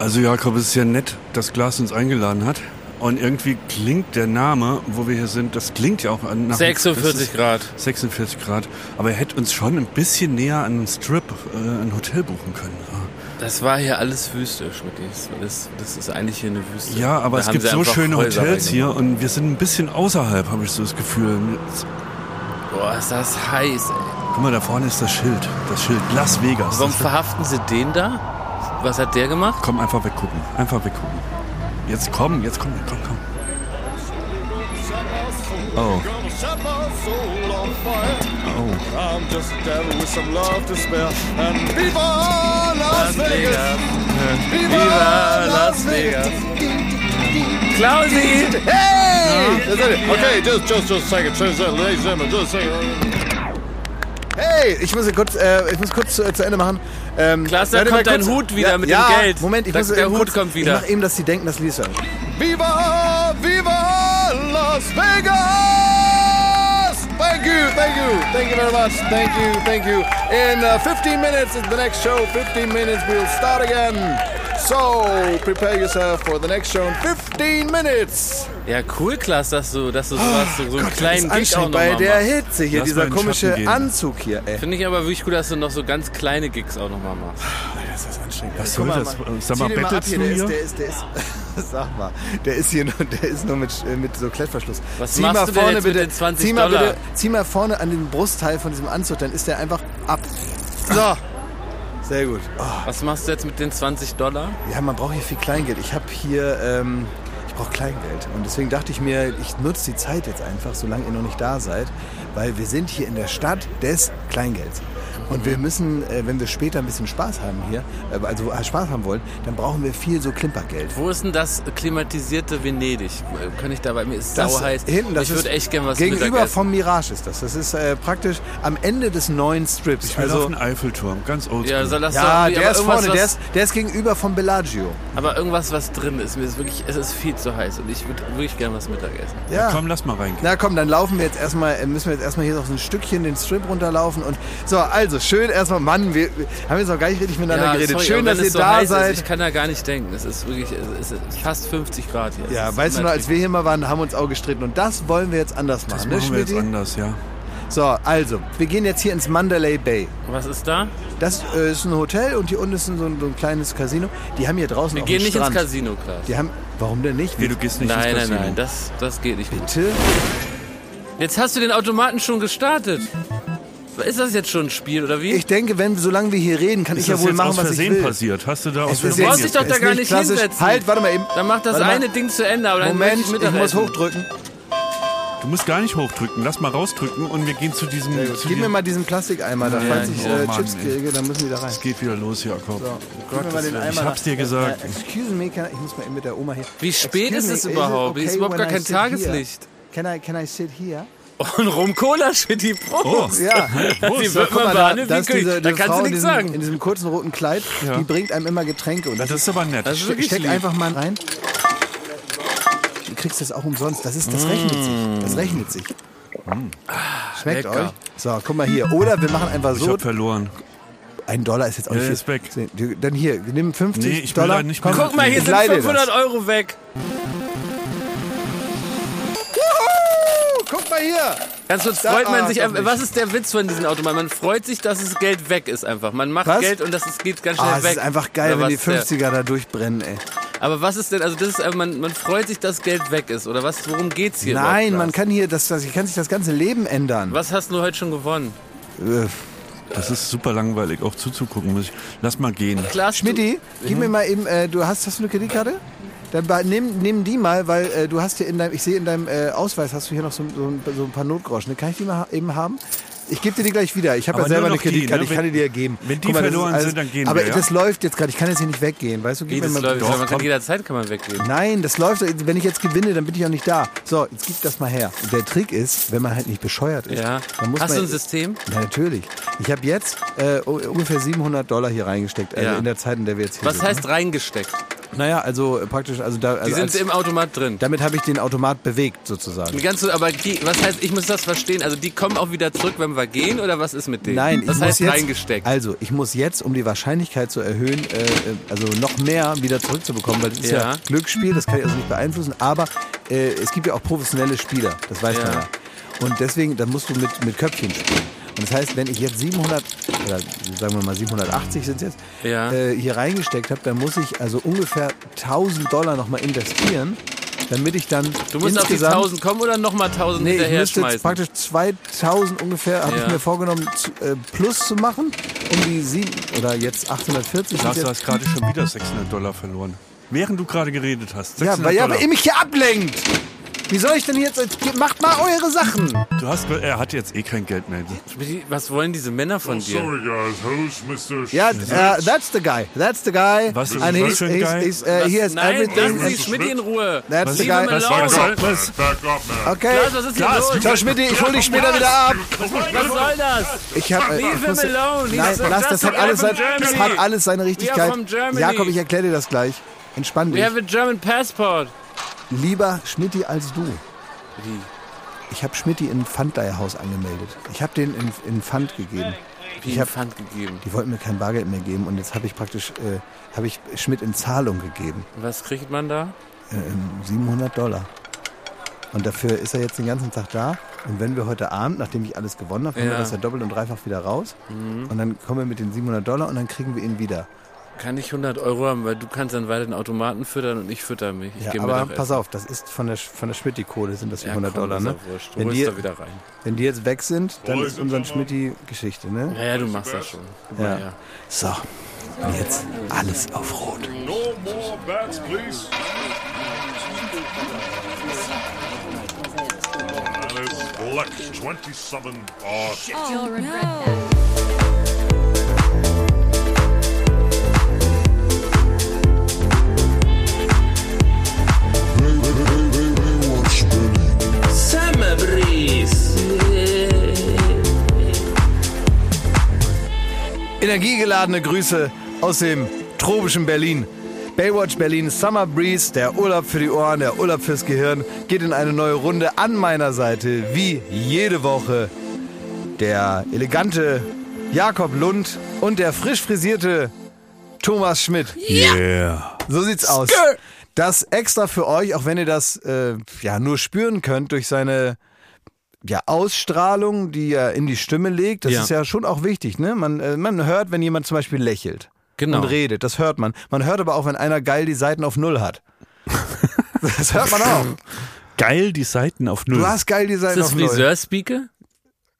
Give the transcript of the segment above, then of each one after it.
Also Jakob, es ist ja nett, dass Glas uns eingeladen hat. Und irgendwie klingt der Name, wo wir hier sind, das klingt ja auch an- nach... 46 das ist Grad. 46 Grad. Aber er hätte uns schon ein bisschen näher an einen Strip, äh, ein Hotel buchen können. Das war hier alles Wüste, Schmidt. Das, das ist eigentlich hier eine Wüste. Ja, aber Da es gibt so schöne Häuser Hotels hier und wir sind ein bisschen außerhalb, habe ich so das Gefühl. Boah, ist das heiß, ey. Guck mal, da vorne ist das Schild. Das Schild Las Vegas. Warum verhaften sie den da? Was hat der gemacht? Komm, einfach weggucken. Einfach weggucken. Jetzt komm, jetzt komm, komm, komm. Oh. Oh. I'm just a devil with some love to spare. And Viva Las Vegas! Viva Las Vegas! Klausi! Hey! Okay, just, just, just a second. Uh, ladies and gentlemen, just a second. Hey, ich muss kurz, äh, ich muss kurz zu, zu Ende machen. Ähm, warte kommt dein Hut wieder ja, mit dem ja, Geld. Moment, ich Da- muss der eben Hut kurz, kommt wieder. Ich mach eben, dass sie denken, das Lied ist Viva, Viva Las Vegas! Thank you, thank you, thank you very much. Thank you, thank you. In uh, 15 minutes is the next show. 15 minutes, we'll start again. So, prepare yourself for the next show in 15 minutes. Ja, cool, Klaas, dass du, dass du sowas, so, so einen kleinen Das Gig auch noch bei der machst. Hitze hier, Lass dieser komische. Anzug hier, ey. Finde ich aber wirklich gut, dass du noch so ganz kleine Gigs auch noch mal machst. Das ist anstrengend. Was soll das? Sag mal, bettelst hier, du der ist, hier? der ist, der ist, sag mal, der ist hier nur, der ist nur mit, äh, mit so Klettverschluss. Was zieh machst mal du denn vorne jetzt mit bitte, den 20 zieh mal bitte, zieh mal vorne an den Brustteil von diesem Anzug, dann ist der einfach ab. So. Sehr gut. Oh, Was machst du jetzt mit den 20 Dollar? ja, man braucht hier viel Kleingeld. Ich habe hier, ähm, ich brauche Kleingeld. Und deswegen dachte ich mir, ich nutze die Zeit jetzt einfach, solange ihr noch nicht da seid, weil wir sind hier in der Stadt des Kleingelds. Und wir müssen, äh, wenn wir später ein bisschen Spaß haben hier, äh, also äh, Spaß haben wollen, dann brauchen wir viel so Klimpergeld. Wo ist denn das klimatisierte Venedig? Kann ich da bei mir ist Das heiß. hinten, das ich würde ist echt gerne was Gegenüber vom Mirage ist das. Das ist äh, praktisch am Ende des neuen Strips. Ich will auf also, den Eiffelturm, ganz oldschool. Ja, soll das ja, doch, der ist vorne, der ist, der ist gegenüber vom Bellagio. aber irgendwas, was drin ist. Mir ist wirklich, es ist viel zu heiß und ich würde wirklich gerne was Mittagessen. Ja. Komm, lass mal reingehen. Na komm, dann laufen wir jetzt erstmal, äh, müssen wir jetzt erstmal hier noch so ein Stückchen den Strip runterlaufen und so, also schön erstmal, Mann, wir, wir haben jetzt noch gar nicht richtig miteinander geredet. sorry, schön, dass ihr so da seid. Ist, ich kann da gar nicht denken. Es ist wirklich, es ist fast 50 Grad hier. Ja, weißt du noch, als wir hier mal waren, haben wir uns auch gestritten und das wollen wir jetzt anders machen, Das ne, machen wir jetzt anders, ja. So, also, wir gehen jetzt hier ins Mandalay Bay. Was ist da? Das äh, ist ein Hotel und hier unten ist so ein, so ein kleines Casino. Die haben hier draußen Wir auch gehen einen nicht Strand. ins Casino, Klaas. Die haben, warum denn nicht? Nee, du gehst nicht Nein, ins nein, Casino. nein, das, das geht nicht gut. Bitte? Jetzt hast du den Automaten schon gestartet. Ist das jetzt schon ein Spiel oder wie? Ich denke, wenn, solange wir hier reden, kann Ist ich ja wohl machen, was ich Versehen will. passiert? Hast du da aus Es ist Du brauchst dich doch da gar nicht klassisch. hinsetzen. Halt, warte mal eben. Dann mach das eine Ding zu Ende, aber dann Moment, möchte ich muss hochdrücken. Du musst gar nicht hochdrücken. Lass mal rausdrücken und wir gehen zu diesem... Zu Gib mir mal diesen Plastikeimer da, Ja, falls ich oh äh, Mann, Chips ey. kriege, dann müssen die da rein. es geht wieder los, Jakob. Gib mir mal den Eimer Ich hab's dir gesagt. Äh, excuse me, can I, ich muss mal eben mit der Oma hier. Wie spät Excuse ist es me, überhaupt? it Ist überhaupt gar kein Tageslicht. Here? Can I, can I sit here? Und Rum-Cola für die Prost. Ja. Die So, wird man mal, da, behandelt da diese, König. Da diese kannst Frau du in nichts diesem, sagen. in diesem kurzen roten Kleid, Ja. die bringt einem immer Getränke. Und das, Das ist aber nett. Das ist steck lieb. einfach mal rein. Du kriegst das auch umsonst. Das, ist, das rechnet sich. Das rechnet sich. Schmeckt lecker. euch? So, guck mal hier. Oder wir machen einfach Ich so. hab verloren. Ein Dollar ist jetzt auch Ja, nicht weg. Dann hier, nimm 50 Nee, ich Dollar. da nicht Komm, mehr- Guck mal, hier ich sind leih dir 500 das. Euro weg. Wuhu! Guck mal hier. Ganz kurz Da- freut man ah, sich einfach. Was ist der Witz von diesen Automaten? Man freut sich, dass das Geld weg ist einfach. Man macht Was? Geld und das ist, geht ganz schnell Ah, es weg. ist einfach geil, Oder wenn die was ist der- 50er da durchbrennen, ey. Aber was ist denn, also das ist, einfach, man, man freut sich, dass Geld weg ist. Oder was, worum geht's hier Nein, überhaupt, man Lars? kann hier, das, das kann sich das ganze Leben ändern. Was hast du heute schon gewonnen? Äh, Das ist super langweilig, auch zuzugucken. Muss ich. Lass mal gehen. Klaas, Schmidti, gib mir mal eben, äh, du hast, hast du eine Kreditkarte? Dann nimm, nimm die mal, weil äh, du hast hier in deinem, ich sehe in deinem äh, Ausweis, hast du hier noch so, so, ein, so ein paar Notgroschen. Kann ich die mal ha- eben haben? Ich gebe dir die gleich wieder. Ich habe ja Aber selber eine Kreditkarte, ne? ich kann die dir geben. wenn die mal, verloren sind, dann gehen Aber wir, ja? das läuft jetzt gerade, ich kann jetzt hier nicht weggehen, weißt du? Wie, Gib das mir mal läuft, Doch, man kann jederzeit kann man weggehen. Nein, das läuft, wenn ich jetzt gewinne, dann bin ich auch nicht da. So, jetzt gib das mal her. Der Trick ist, wenn man halt nicht bescheuert ist, Ja. dann muss Hast man... du ein System? Ja, natürlich. Ich habe jetzt äh, ungefähr 700 Dollar hier reingesteckt, also Ja. in der Zeit, in der wir jetzt hier Was sind. heißt reingesteckt? Naja, also äh, praktisch, also da. Die Also sind als, im Automat drin. damit habe ich den Automat bewegt, sozusagen. Die ganze, aber die, was heißt, ich muss das verstehen, also die kommen auch wieder zurück, wenn wir gehen, oder was ist mit denen? Nein, das ich heißt muss jetzt, reingesteckt. Also, ich muss jetzt, um die Wahrscheinlichkeit zu erhöhen, äh, äh, also noch mehr wieder zurückzubekommen, weil das ist ja, Ja. Glücksspiel, das kann ich also nicht beeinflussen, aber äh, es gibt ja auch professionelle Spieler, das weiß man Ja. ja. Und deswegen, dann musst du mit, mit Köpfchen spielen. Und das heißt, wenn ich jetzt 700, oder sagen wir mal 780 sind es jetzt, Ja. äh, hier reingesteckt habe, dann muss ich also ungefähr 1000 Dollar nochmal investieren, damit ich dann du musst auf die insgesamt 1000 kommen oder nochmal 1000 Nee, ich hinterher müsste jetzt schmeißen? praktisch 2000 ungefähr, habe Ja. ich mir vorgenommen, zu, äh, plus zu machen, um die sieben, oder jetzt 840. sind Lars, du jetzt, hast gerade schon wieder 600 Dollar verloren. Während du gerade geredet hast. ja, 600 weil, ja, weil ihr mich hier ablenkt. Wie soll ich denn jetzt, macht mal eure Sachen. Du hast, er hat jetzt eh kein Geld mehr. Was wollen diese Männer von dir? Sorry, guys. Who's Mr. Ja, uh, that's the guy, that's the guy. Was ist he's, für ein he's, Guy? he's, uh, he has Nein, everything. lassen Sie Schmidt in Ruhe. That's the Leave guy. him Was- alone. was was- Back up now. Okay. Klaas, was ist hier los? Ciao Schmidt, ich hol dich später wieder ab. Was soll das? Ich hab, äh, Leave ich muss- alone. He's Nein, lass, das hat alles, sein, das hat alles seine Richtigkeit. Jakob, ich erkläre dir das gleich. Entspann We dich. have a German passport. Lieber Schmidti als du. Ich habe Schmidti in Pfandleihhaus angemeldet. Ich habe den in, in Pfand gegeben. Wie Ich hab- Pfand gegeben. Die wollten mir kein Bargeld mehr geben und jetzt habe ich praktisch äh, habe ich Schmidt in Zahlung gegeben. Was kriegt man da? Äh, 700 Dollar. Und dafür ist er jetzt den ganzen Tag da. Und wenn wir heute Abend, nachdem ich alles gewonnen habe, wir Ja. Mhm. das ja doppelt und dreifach wieder raus. Und dann kommen wir mit den 700 Dollar und dann kriegen wir ihn wieder. Kann ich 100 Euro haben, weil du kannst dann weiter den Automaten füttern und ich fütter mich. Ich Ja, aber pass auf, das ist von der, von der Schmidt-Kohle sind das Ja, 700 komm, Dollar. ist Ne? wurscht. Du Wenn die- da wieder rein. Wenn die jetzt weg sind, dann ist unseren. Schmidt-Geschichte. Ne? Ja, ja, du machst das schon. Ja. So, und jetzt alles auf Rot. No more bats, please. Black, 27 bars. You'll regret that. Summer Breeze. Energiegeladene Grüße aus dem tropischen Berlin. Baywatch Berlin Summer Breeze, der Urlaub für die Ohren, der Urlaub fürs Gehirn, geht in eine neue Runde an meiner Seite, wie jede Woche. Der elegante Jakob Lund und der frisch frisierte Thomas Schmidt. Yeah. So sieht's aus. Das extra für euch, auch wenn ihr das äh, ja nur spüren könnt durch seine ja, Ausstrahlung, die er in die Stimme legt. Das Ja. ist ja schon auch wichtig. Ne? Man, äh, man hört, wenn jemand zum Beispiel lächelt Genau. und redet. Das hört man. Man hört aber auch, wenn einer geil die Seiten auf Null hat. das hört man auch. Geil, die Seiten auf Null. Du hast geil die Ist Seiten das auf Null. Friseurspeaker?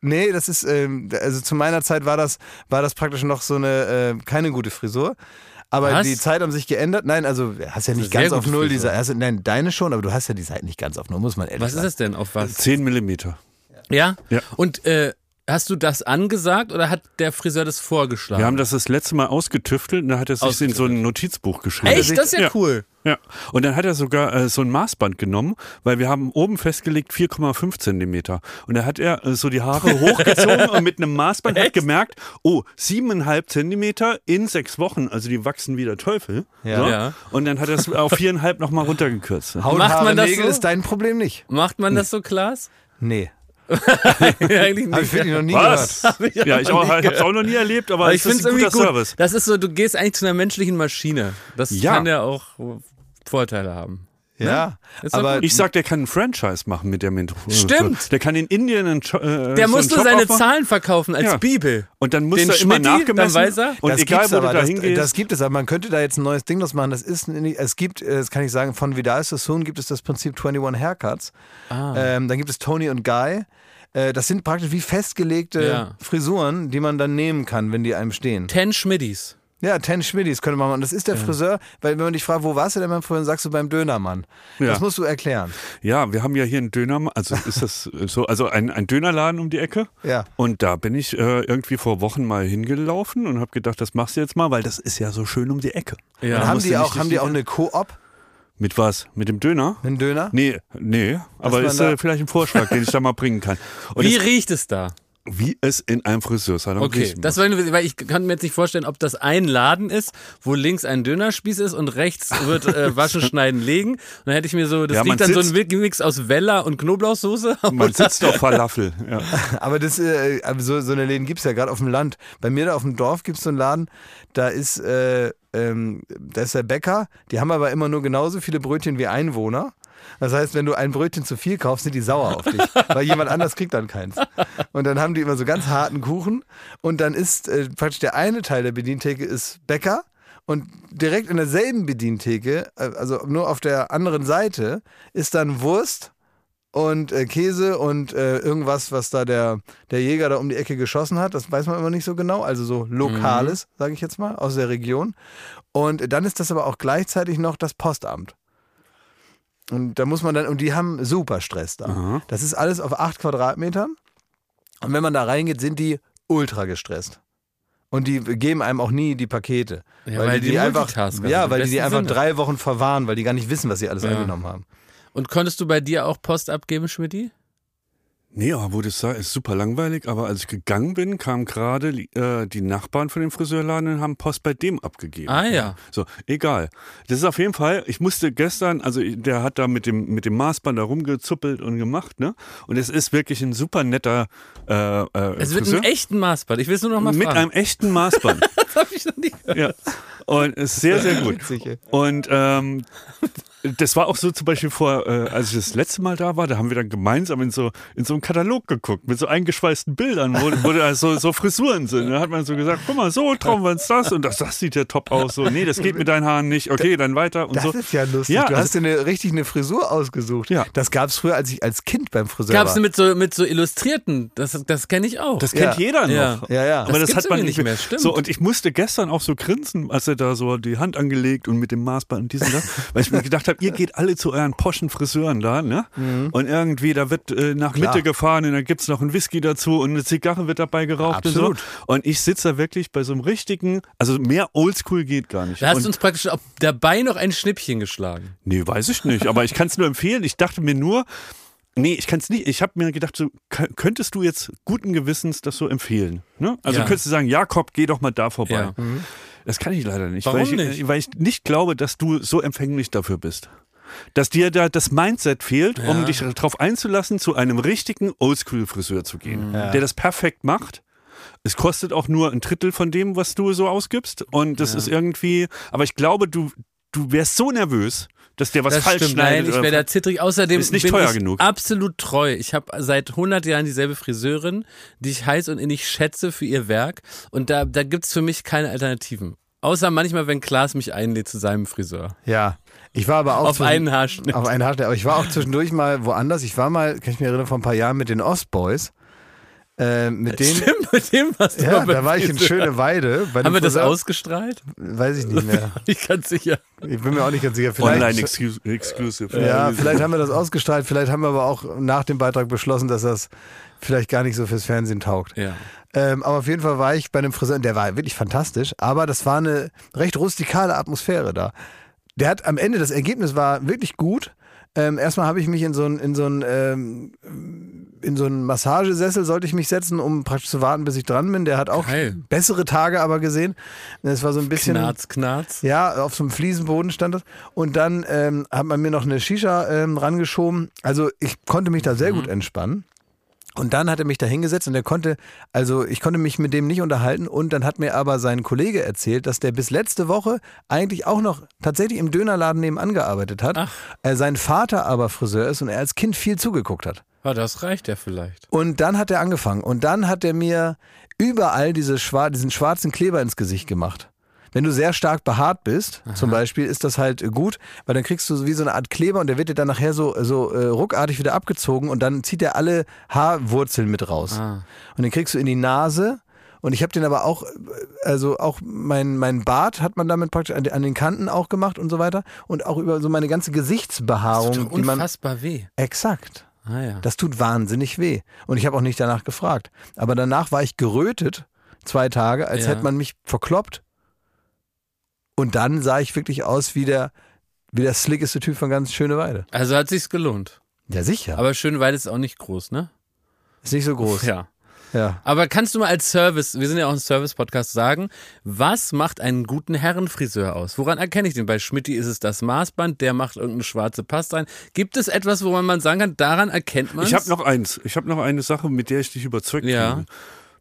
Nee, das ist, ähm, also zu meiner Zeit war das, war das praktisch noch so eine, äh, keine gute Frisur. Aber Was? die Zeit haben sich geändert. Nein, also hast ja nicht ganz auf Null. Diese, also, nein, deine schon, aber du hast ja die Seiten nicht ganz auf Null, muss man ehrlich Was ist sagen. das denn? Auf was? 10 Millimeter. Ja? Ja. Und äh, hast du das angesagt oder hat der Friseur das vorgeschlagen? Wir haben das das letzte Mal ausgetüftelt und da hat er sich in so ein Notizbuch geschrieben. Echt? Das ist ja, Ja. cool. Ja, und dann hat er sogar äh, so ein Maßband genommen, weil wir haben oben festgelegt 4,5 Zentimeter. Und da hat er äh, so die Haare hochgezogen und mit einem Maßband hat gemerkt, oh, siebeneinhalb Zentimeter in sechs Wochen, also die wachsen wie der Teufel. Ja. So. Ja. Und dann hat er es auf viereinhalb nochmal runtergekürzt. Haut, Macht Haare, man das Nägel so? ist dein Problem nicht. Macht man das so, Klaas? Nee. Eigentlich Habe nicht. ich wirklich noch nie Was? gehört. Ja, ich auch, hab's auch noch nie erlebt, aber, Aber es ich finde ist es ein irgendwie guter gut. Service. Das ist so, du gehst eigentlich zu einer menschlichen Maschine. Das Ja. kann ja auch Vorteile haben. Ja, doch aber gut. Ich sag, der kann ein Franchise machen mit der Methode. Stimmt. Der kann in Indien einen äh, Der so nur Job seine aufmachen. Zahlen verkaufen als Ja. Bibel. Und dann muss Den er immer Schmidti, dann nachgemessen. weiß er. Und das egal, wo aber, du da das, hingehst. das gibt es, aber man könnte da jetzt ein neues Ding draus machen. Das ist, nicht- es gibt, äh, das kann ich sagen, von Vidal Sassoon gibt es das Prinzip 21 Haircuts. Ah. Ähm, dann gibt es Tony und Guy. Äh, das sind praktisch wie festgelegte Ja. Frisuren, die man dann nehmen kann, wenn die einem stehen. Ten Schmidis. Ja, Ten Schmidis könnte man machen. Das ist der Friseur, weil wenn man dich fragt, wo warst du denn beim Friseur, sagst du beim Dönermann. Ja. Das musst du erklären. Ja, wir haben ja hier einen Döner, also ist das so, also ein, ein Dönerladen um die Ecke. Ja. Und da bin ich äh, irgendwie vor Wochen mal hingelaufen und habe gedacht, das machst du jetzt mal, weil das ist ja so schön um die Ecke. Ja. Und haben die auch, haben die auch eine Koop, Mit was? Mit dem Döner? einen Döner? Nee, nee, aber ist äh, vielleicht ein Vorschlag, den ich da mal bringen kann. Und Wie es, riecht es da? Wie es in einem Friseursalon Okay, riechen das war weil ich kann mir jetzt nicht vorstellen, ob das ein Laden ist, wo links ein Dönerspieß ist und rechts wird äh, Waschen, Schneiden, Legen. Und dann hätte ich mir so, das Ja, liegt dann so ein sitzt- Mix aus Weller und Knoblauchsoße. Man sitzt auf Falafel. Ja. Aber das, äh, so, so eine Läden gibt es ja gerade auf dem Land. Bei mir da auf dem Dorf gibt es so einen Laden, da ist, äh, ähm, da ist der Bäcker, die haben aber immer nur genauso viele Brötchen wie Einwohner. Das heißt, wenn du ein Brötchen zu viel kaufst, sind die sauer auf dich, weil jemand anders kriegt dann keins. Und dann haben die immer so ganz harten Kuchen und dann ist äh, praktisch der eine Teil der Bedientheke ist Bäcker und direkt in derselben Bedientheke, äh, also nur auf der anderen Seite, ist dann Wurst und äh, Käse und äh, irgendwas, was da der, der Jäger da um die Ecke geschossen hat. Das weiß man immer nicht so genau. Also so Lokales, sage ich jetzt mal, aus der Region. Und dann ist das aber auch gleichzeitig noch das Postamt. Und da muss man dann, und die haben super Stress da. Das ist alles auf acht Quadratmetern. Und wenn man da reingeht, sind die ultra gestresst. Und die geben einem auch nie die Pakete. Ja, weil die einfach, Multitasker ja, weil die die einfach Sinne. drei Wochen verwahren, weil die gar nicht wissen, was sie alles Ja. eingenommen haben. Und konntest du bei dir auch Post abgeben, Schmidti? Nee, aber wo das sah, ist super langweilig. Aber als ich gegangen bin, kamen gerade äh, die Nachbarn von dem Friseurladen und haben Post bei dem abgegeben. Ah, ja. So, egal. Das ist auf jeden Fall, ich musste gestern, also der hat da mit dem, mit dem Maßband da rumgezuppelt und gemacht, ne? Und es ist wirklich ein super netter äh, äh, Es wird Friseur. einen echten Maßband. Ich will es nur noch mal mit fragen. einem echten Maßband. das habe ich noch nie gehört. ja. Und es ist sehr, sehr gut. Und ähm, das war auch so zum Beispiel vor, äh, als ich das letzte Mal da war, da haben wir dann gemeinsam in so, in so einen Katalog geguckt mit so eingeschweißten Bildern, wo, wo da so, so Frisuren sind. Da hat man so gesagt, guck mal, so trauen wir uns das und das, das sieht ja top aus. So, nee, das geht mit deinen Haaren nicht. Okay, dann weiter und Das so. ist ja lustig. Ja, du also- hast dir eine, richtig eine Frisur ausgesucht. Ja. Das gab es früher, als ich als Kind beim Friseur Gab es war. mit so, mit so Illustrierten? Das, das kenne ich auch. Das kennt Ja. jeder noch. Ja. Ja, ja. Aber Das das, hat man nicht mehr. mehr, stimmt. So, und ich musste gestern auch so grinsen, als er da so die Hand angelegt und mit dem Maßband und diesen da, weil ich mir gedacht habe, ihr geht alle zu euren poschen Friseuren da, ne? Und irgendwie, da wird äh, nach Klar. Mitte gefahren und dann gibt's noch einen Whisky dazu und eine Zigarre wird dabei geraucht Absolut. und so. Und ich sitze da wirklich bei so einem richtigen, also mehr Oldschool geht gar nicht. Da hast und, du uns praktisch dabei noch ein Schnippchen geschlagen. nee, weiß ich nicht, aber ich kann es nur empfehlen. Ich dachte mir nur, Nee, ich kann es nicht. Ich habe mir gedacht, so, könntest du jetzt guten Gewissens das so empfehlen? Ne? Also Ja. könntest du sagen, Jakob, geh doch mal da vorbei. Ja. Das kann ich leider nicht, Warum weil ich, nicht? weil ich nicht glaube, dass du so empfänglich dafür bist. Dass dir da das Mindset fehlt, Ja. um dich darauf einzulassen, zu einem richtigen Oldschool-Friseur zu gehen, der das perfekt macht. Es kostet auch nur ein Drittel von dem, was du so ausgibst. Und das ist irgendwie, aber ich glaube, du, du wärst so nervös, dass der was das falsch stimmt, schneidet. nein, ich wäre da zittrig. Außerdem Ist nicht bin teuer ich genug. absolut treu. Ich habe seit 100 Jahren dieselbe Friseurin, die ich heiß und innig schätze für ihr Werk. Und da, da gibt's für mich keine Alternativen. Außer manchmal, wenn Klaas mich einlädt zu seinem Friseur. Ja. Ich war aber auch Auf einen Haarschnitt. Auf einen Haarschnitt. Aber ich war auch zwischendurch mal woanders. Ich war mal, kann ich mich erinnern, vor ein paar Jahren mit den Ostboys. Äh, mit denen. Stimmt, mit dem was du Ja, da war ich in Schöne Weide. bei Haben dem wir das ausgestrahlt? Weiß ich nicht mehr. Ich ganz sicher. Ich bin mir auch nicht ganz sicher. Vielleicht, Online-Exclusive. Ja, vielleicht haben wir das ausgestrahlt. Vielleicht haben wir aber auch nach dem Beitrag beschlossen, dass das vielleicht gar nicht so fürs Fernsehen taugt. Ja. Ähm, aber auf jeden Fall war ich bei einem Friseur, der war wirklich fantastisch, aber das war eine recht rustikale Atmosphäre da. Der hat am Ende, das Ergebnis war wirklich gut. Ähm, erstmal habe ich mich in so einen in so einen, ähm, in so einen Massagesessel sollte ich mich setzen, um praktisch zu warten, bis ich dran bin. Der hat auch Geil. bessere Tage aber gesehen. Es war so ein bisschen Knarz, knarz. ja, auf so einem Fliesenboden stand das. Und dann ähm, hat man mir noch eine Shisha ähm, rangeschoben. Also ich konnte mich da sehr gut entspannen. Und dann hat er mich da hingesetzt und er konnte, also ich konnte mich mit dem nicht unterhalten und dann hat mir aber sein Kollege erzählt, dass der bis letzte Woche eigentlich auch noch tatsächlich im Dönerladen nebenan gearbeitet hat. Ach. Äh, sein Vater aber Friseur ist und er als Kind viel zugeguckt hat. Ah, das reicht ja vielleicht. Und dann hat er angefangen. Und dann hat er mir überall diese schwar diesen schwarzen Kleber ins Gesicht gemacht. Wenn du sehr stark behaart bist, zum Beispiel, ist das halt gut, weil dann kriegst du so wie so eine Art Kleber und der wird dir dann nachher so, so äh, ruckartig wieder abgezogen und dann zieht er alle Haarwurzeln mit raus. Ah. Und den kriegst du in die Nase. Und ich habe den aber auch, äh, also auch mein, mein Bart hat man damit praktisch an, an den Kanten auch gemacht und so weiter. Und auch über so meine ganze Gesichtsbehaarung, Das tut die man. unfassbar weh. Exakt. Ah ja. Das tut wahnsinnig weh. Und ich habe auch nicht danach gefragt. Aber danach war ich gerötet, zwei Tage, als Ja. hätte man mich verkloppt. Und dann sah ich wirklich aus wie der, wie der slickeste Typ von ganz Schöneweide. Also hat sich's gelohnt. Ja, sicher. Aber Schöneweide ist auch nicht groß, ne? ist nicht so groß. Ja. Ja. Aber kannst du mal als Service, wir sind ja auch ein Service-Podcast, sagen, was macht einen guten Herrenfriseur aus? Woran erkenne ich den? Bei Schmidti ist es das Maßband, der macht irgendeine schwarze Paste rein. Gibt es etwas, woran man sagen kann, daran erkennt man Ich habe noch eins. Ich habe noch eine Sache, mit der ich dich überzeugt Ja. habe.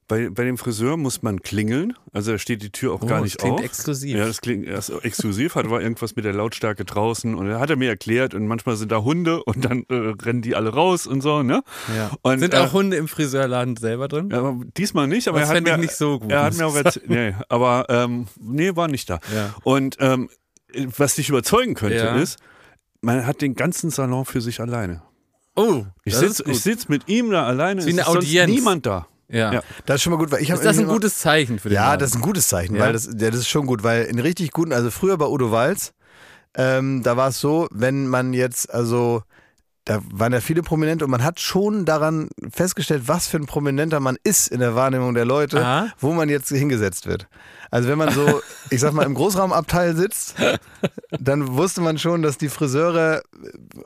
Bei, bei dem Friseur muss man klingeln, also da steht die Tür auch gar Oh, nicht das klingt auf. exklusiv. Ja, das klingt erst exklusiv, hat war irgendwas mit der Lautstärke draußen und er hat er mir erklärt und manchmal sind da Hunde und dann äh, rennen die alle raus und so, ne? Ja. Und, Sind äh, auch Hunde im Friseurladen selber drin? Ja, diesmal nicht, aber Das er hat mir, nicht so gut, Er hat mir auch erzählt, nee, aber ähm, nee, war nicht da. Ja. Und ähm, was dich überzeugen könnte, Ja. ist, man hat den ganzen Salon für sich alleine. Oh, Ich sitze sitz mit ihm da alleine, es ist Audienz. niemand da. Ja. Ja. Das ist schon mal gut, weil ich habe Ist das ein gutes Zeichen für den Ja, Laden? das ist ein gutes Zeichen, Ja? weil das, ja, das ist schon gut, weil in richtig guten, also früher bei Udo Walz, ähm, da war es so, wenn man jetzt, also da waren ja viele Prominente und man hat schon daran festgestellt, was für ein Prominenter man ist in der Wahrnehmung der Leute, Aha. wo man jetzt hingesetzt wird. Also wenn man so, ich sag mal, im Großraumabteil sitzt, dann wusste man schon, dass die Friseure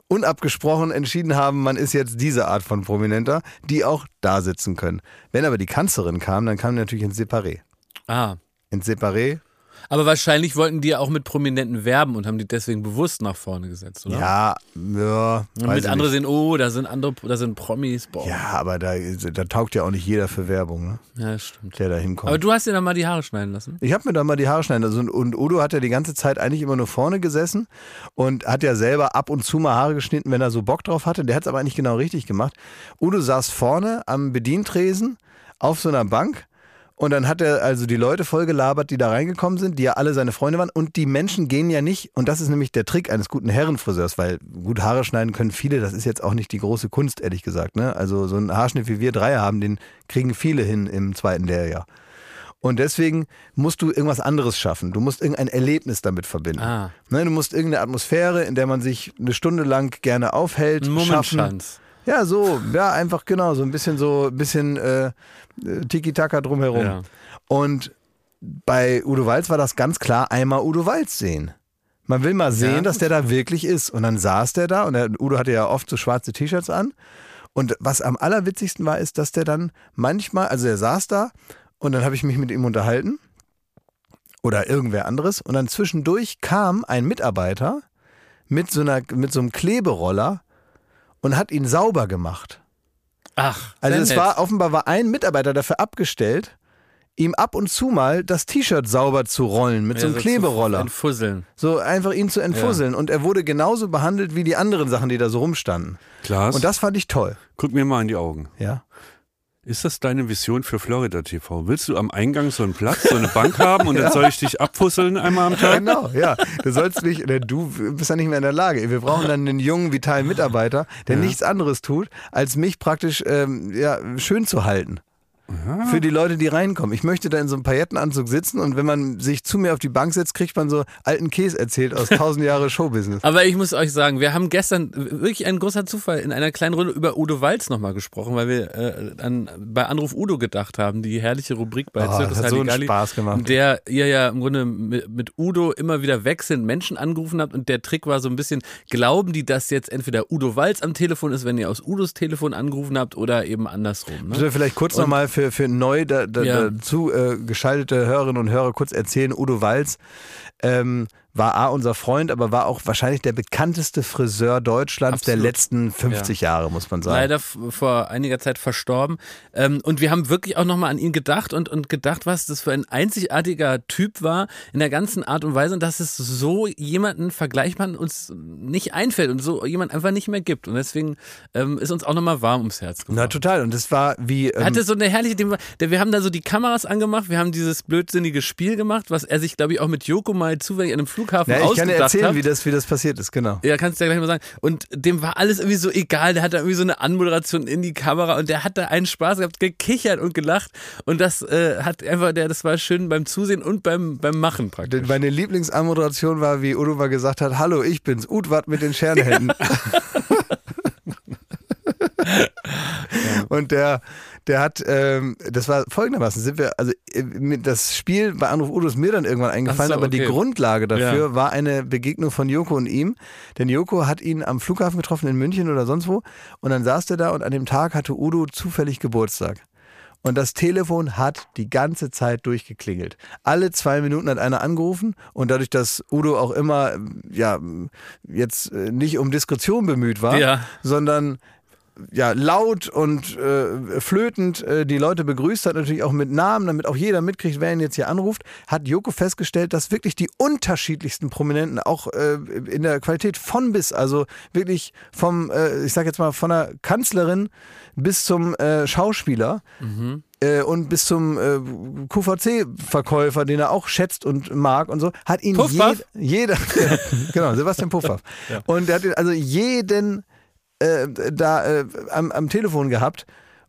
unabgesprochen entschieden haben, man ist jetzt diese Art von Prominenter, die auch da sitzen können. Wenn aber die Kanzlerin kam, dann kam natürlich ins Separé. ah. Ins Separé. Aber wahrscheinlich wollten die ja auch mit Prominenten werben und haben die deswegen bewusst nach vorne gesetzt, oder? Ja, ja. Und weiß mit ich andere sehen, oh, da sind andere, da sind Promis, boah. Ja, aber da, da taugt ja auch nicht jeder für Werbung, ne? Ja, stimmt. der da hinkommt. Aber du hast dir dann mal die Haare schneiden lassen. Ich habe mir da mal die Haare schneiden lassen. Und, und Udo hat ja die ganze Zeit eigentlich immer nur vorne gesessen und hat ja selber ab und zu mal Haare geschnitten, wenn er so Bock drauf hatte. Der hat es aber eigentlich genau richtig gemacht. Udo saß vorne am Bedientresen auf so einer Bank. Und dann hat er also die Leute voll gelabert, die da reingekommen sind, die ja alle seine Freunde waren. Und die Menschen gehen ja nicht, und das ist nämlich der Trick eines guten Herrenfriseurs, weil gut Haare schneiden können viele, das ist jetzt auch nicht die große Kunst, ehrlich gesagt. Ne? Also so ein Haarschnitt, wie wir drei haben, den kriegen viele hin im zweiten Lehrjahr. Und deswegen musst du irgendwas anderes schaffen. Du musst irgendein Erlebnis damit verbinden. Ah. Ne, du musst irgendeine Atmosphäre, in der man sich eine Stunde lang gerne aufhält, Ein schaffen. Mummenschanz. Ja, so, ja, einfach genau, so ein bisschen so, ein bisschen äh, Tiki-Taka drumherum. Ja. Und bei Udo Walz war das ganz klar einmal Udo Walz sehen. Man will mal sehen, Ja, dass der da wirklich ist. Und dann saß der da und der, Udo hatte ja oft so schwarze T-Shirts an. Und was am allerwitzigsten war, ist, dass der dann manchmal, also er saß da und dann habe ich mich mit ihm unterhalten oder irgendwer anderes und dann zwischendurch kam ein Mitarbeiter mit so, einer, mit so einem Kleberoller und hat ihn sauber gemacht. Ach, Also es nett. war offenbar war ein Mitarbeiter dafür abgestellt, ihm ab und zu mal das T-Shirt sauber zu rollen mit so einem zu Kleberoller. Entfusseln. So einfach ihn zu entfusseln. Und er wurde genauso behandelt wie die anderen Sachen, die da so rumstanden. Klaas, Und das fand ich toll. guck mir mal in die Augen. Ja. Ist das deine Vision für Florida TV? Willst du am Eingang so einen Platz, so eine Bank haben und dann soll ich dich abfusseln einmal am Tag? Genau, ja. Du sollst nicht, du bist ja nicht mehr in der Lage. Wir brauchen dann einen jungen, vitalen Mitarbeiter, der nichts anderes tut, als mich praktisch ähm, ja, schön zu halten. Für die Leute, die reinkommen. Ich möchte da in so einem Paillettenanzug sitzen und wenn man sich zu mir auf die Bank setzt, kriegt man so alten Käse erzählt aus tausend Jahre Showbusiness. Aber ich muss euch sagen, wir haben gestern wirklich ein großer Zufall in einer kleinen Runde über Udo Walz nochmal gesprochen, weil wir äh, an, bei Anruf Udo gedacht haben, die herrliche Rubrik bei Oh, Circus hat so einen Halligalli, Spaß gemacht. in der ihr ja im Grunde mit, mit Udo immer wieder wechselnd Menschen angerufen habt und der Trick war so ein bisschen, glauben die, dass jetzt entweder Udo Walz am Telefon ist, wenn ihr aus Udos Telefon angerufen habt oder eben andersrum. Ne? vielleicht kurz nochmal für, für neu da, da, Ja. dazu äh, geschaltete Hörerinnen und Hörer kurz erzählen. Udo Walz ähm, war A, unser Freund, aber war auch wahrscheinlich der bekannteste Friseur Deutschlands der Absolut. letzten 50 Jahre, muss man sagen. leider vor einiger Zeit verstorben. Ähm, und wir haben wirklich auch nochmal an ihn gedacht und, und gedacht, was das für ein einzigartiger Typ war in der ganzen Art und Weise und dass es so jemanden vergleichbaren uns nicht einfällt und so jemand einfach nicht mehr gibt. Und deswegen ähm, ist uns auch nochmal warm ums Herz geworden. Na total. Und das war wie. Ähm, hatte so eine herrliche, dem- der, wir haben da so die Kameras angemacht, wir haben dieses blödsinnige Spiel gemacht, was er sich, glaube ich, auch mit Joko mal zufällig an einem Flughafen na, ich kann dir ausgedacht erzählen, wie das, wie das passiert ist, genau. Ja, kannst du ja gleich mal sagen. Und dem war alles irgendwie so egal. Der hat da irgendwie so eine Anmoderation in die Kamera und der hat da einen Spaß gehabt, gekichert und gelacht. Und das äh, hat einfach, der, das war schön beim Zusehen und beim, beim Machen praktisch. Meine Lieblingsanmoderation war, wie Udo mal gesagt hat: Hallo, ich bin's, Udwart mit den Scherenhänden. Und der, der hat, ähm, das war folgendermaßen, sind wir, also äh, das Spiel bei Anruf Udo ist mir dann irgendwann eingefallen, so, aber die okay. Grundlage dafür Ja. war eine Begegnung von Joko und ihm. Denn Joko hat ihn am Flughafen getroffen in München oder sonst wo und dann saß der da und an dem Tag hatte Udo zufällig Geburtstag. Und das Telefon hat die ganze Zeit durchgeklingelt. Alle zwei Minuten hat einer angerufen und dadurch, dass Udo auch immer ja jetzt äh, nicht um Diskretion bemüht war, Ja. sondern ja, laut und äh, flötend äh, die Leute begrüßt hat, natürlich auch mit Namen, damit auch jeder mitkriegt, wer ihn jetzt hier anruft, hat Joko festgestellt, dass wirklich die unterschiedlichsten Prominenten, auch äh, in der Qualität von bis, also wirklich vom, äh, ich sag jetzt mal, von der Kanzlerin bis zum äh, Schauspieler, äh, und bis zum äh, QVC-Verkäufer, den er auch schätzt und mag und so, hat ihn jed, jeder, genau, Sebastian Puffpaff. Und er hat ihn also jeden äh, da äh, am, am Telefon gehabt.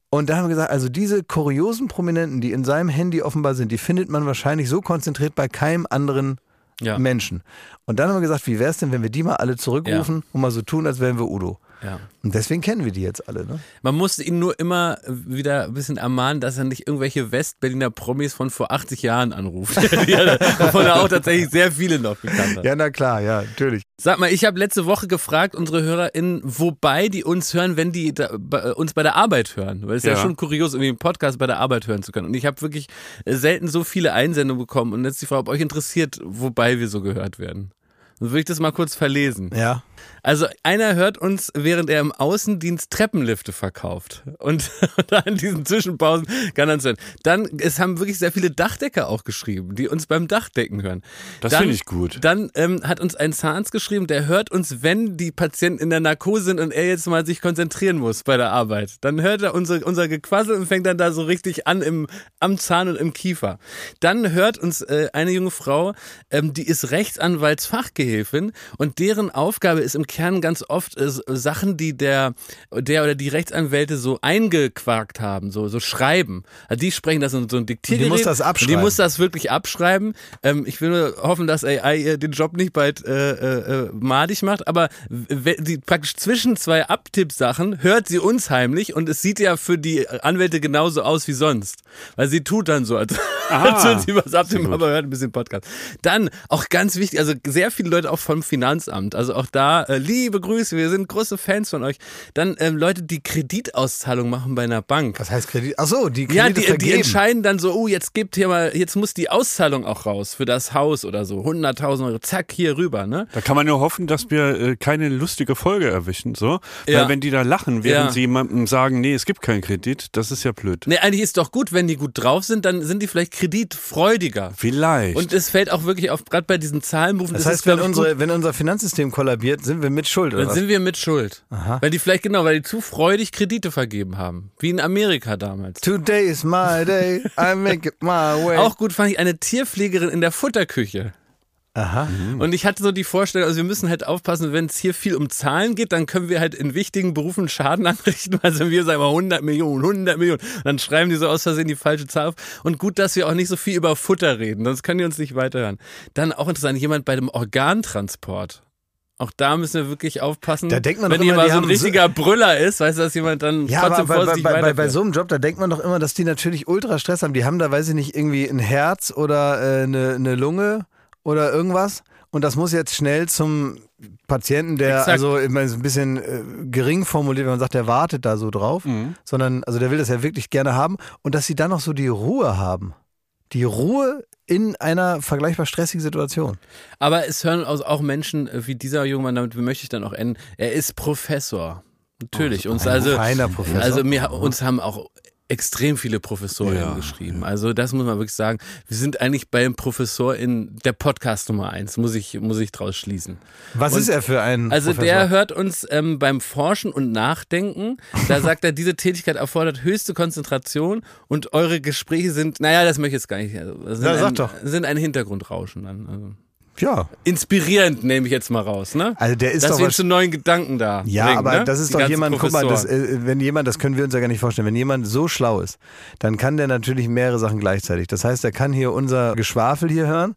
Und da haben wir gesagt, also diese kuriosen Prominenten, die in seinem Handy offenbar sind, die findet man wahrscheinlich so konzentriert bei keinem anderen Ja. Menschen. Und dann haben wir gesagt, wie wäre es denn, wenn wir die mal alle zurückrufen und mal so tun, als wären wir Udo. Ja. Und deswegen kennen wir die jetzt alle. Ne? Man musste ihn nur immer wieder ein bisschen ermahnen, dass er nicht irgendwelche Westberliner Promis von vor 80 Jahren anruft. Wovon er auch tatsächlich sehr viele noch gekannt hat. Ja, na klar, ja, natürlich. Sag mal, ich habe letzte Woche gefragt, unsere HörerInnen, wobei die uns hören, wenn die da, bei, uns bei der Arbeit hören. Weil es ist ja. Ja. schon kurios, irgendwie einen Podcast bei der Arbeit hören zu können. Und ich habe wirklich äh, selten so viele Einsendungen bekommen. Und jetzt die Frage, ob euch interessiert, wobei wir so gehört werden. Dann würde ich das mal kurz verlesen. Ja. Also einer hört uns, während er im Außendienst Treppenlifte verkauft. Und da in diesen Zwischenpausen kann er uns hören. Dann, es haben wirklich sehr viele Dachdecker auch geschrieben, die uns beim Dachdecken hören. Das Dann- finde ich gut. Dann ähm, hat uns ein Zahnarzt geschrieben, der hört uns, wenn die Patienten in der Narkose sind und er jetzt mal sich konzentrieren muss bei der Arbeit. Dann hört er unser, unser Gequassel und fängt dann da so richtig an im, am Zahn und im Kiefer. Dann hört uns äh, eine junge Frau, ähm, die ist Rechtsanwaltsfachgehilfin und deren Aufgabe ist im Kern ganz oft äh, Sachen, die der, der oder die Rechtsanwälte so eingequarkt haben, so, so schreiben. Also die sprechen das in so ein Diktiergerät. Die muss das abschreiben. Die muss das wirklich abschreiben. Ähm, ich will nur hoffen, dass AI ihr den Job nicht bald äh, äh, äh, madig macht, aber die praktisch zwischen zwei Abtippsachen hört sie uns heimlich und es sieht ja für die Anwälte genauso aus wie sonst. Weil sie tut dann so, als, als würde sie was abtippen, aber hört ein bisschen Podcast. Dann, auch ganz wichtig, also sehr viele Leute auch vom Finanzamt, also auch da, äh, liebe Grüße, wir sind große Fans von euch. Dann ähm, Leute, die Kreditauszahlung machen bei einer Bank. Was heißt Kredit? Ach so, die Kredite Ja, die, die entscheiden dann so, oh, jetzt gibt hier mal, jetzt muss die Auszahlung auch raus für das Haus oder so. 100.000 Euro, zack, hier rüber, ne? Da kann man nur hoffen, dass wir äh, keine lustige Folge erwischen, so. Ja. Weil wenn die da lachen, während Ja. sie jemandem sagen, nee, es gibt keinen Kredit, das ist ja blöd. Ne, eigentlich ist doch gut, wenn die gut drauf sind, dann sind die vielleicht kreditfreudiger. Vielleicht. Und es fällt auch wirklich auf, gerade bei diesen Zahlenberufen, Das das heißt, ist, wenn, unsere, wenn unser Finanzsystem kollabiert, sind wir mit Schuld, oder dann was? sind wir mit Schuld. Weil die vielleicht, genau, weil die zu freudig Kredite vergeben haben. Wie in Amerika damals. Today is my day, I make it my way. Auch gut fand ich eine Tierpflegerin in der Futterküche. Aha. Und ich hatte so die Vorstellung, also wir müssen halt aufpassen, wenn es hier viel um Zahlen geht, dann können wir halt in wichtigen Berufen Schaden anrichten. Also wir sagen mal 100 Millionen, 100 Millionen. Dann schreiben die so aus Versehen die falsche Zahl auf. Und gut, dass wir auch nicht so viel über Futter reden, sonst können die uns nicht weiterhören. Dann auch interessant, jemand bei dem Organtransport. Auch da müssen wir wirklich aufpassen. Da denkt man wenn jemand so ein richtiger Brüller ist, weißt du, dass jemand dann Ja, aber trotzdem bei, bei, bei, bei, bei so einem Job, da denkt man doch immer, dass die natürlich ultra Stress haben. Die haben da, weiß ich nicht, irgendwie ein Herz oder äh, eine, eine Lunge oder irgendwas. Und das muss jetzt schnell zum Patienten, der Exakt. also immer so ein bisschen äh, gering formuliert, wenn man sagt, der wartet da so drauf, Mhm. sondern also der will das ja wirklich gerne haben und dass sie dann noch so die Ruhe haben. Die Ruhe in einer vergleichbar stressigen Situation. Aber es hören auch Menschen äh, wie dieser junge Mann, damit möchte ich dann auch enden. Er ist Professor. Natürlich. uns ein also, Professor. also mir, uns haben auch extrem viele Professoren Ja, geschrieben. Also das muss man wirklich sagen. Wir sind eigentlich beim Professor in der Podcast Nummer eins, muss ich, muss ich draus schließen. Was Und- ist er für ein Also Professor? der hört uns ähm, beim Forschen und Nachdenken. Da sagt er, diese Tätigkeit erfordert höchste Konzentration und eure Gespräche sind, naja, das möchte ich jetzt gar nicht. Also, sind Ja, sag ein, doch. Sind ein Hintergrundrauschen dann. Also. Ja, Inspirierend nehme ich jetzt mal raus, ne? also der ist Dass doch wir was zu neuen Gedanken da. Ja, bringen, aber ne? das ist Die doch jemand, guck mal, das, äh, wenn jemand, das können wir uns ja gar nicht vorstellen, wenn jemand so schlau ist, dann kann der natürlich mehrere Sachen gleichzeitig. Das heißt, er kann hier unser Geschwafel hier hören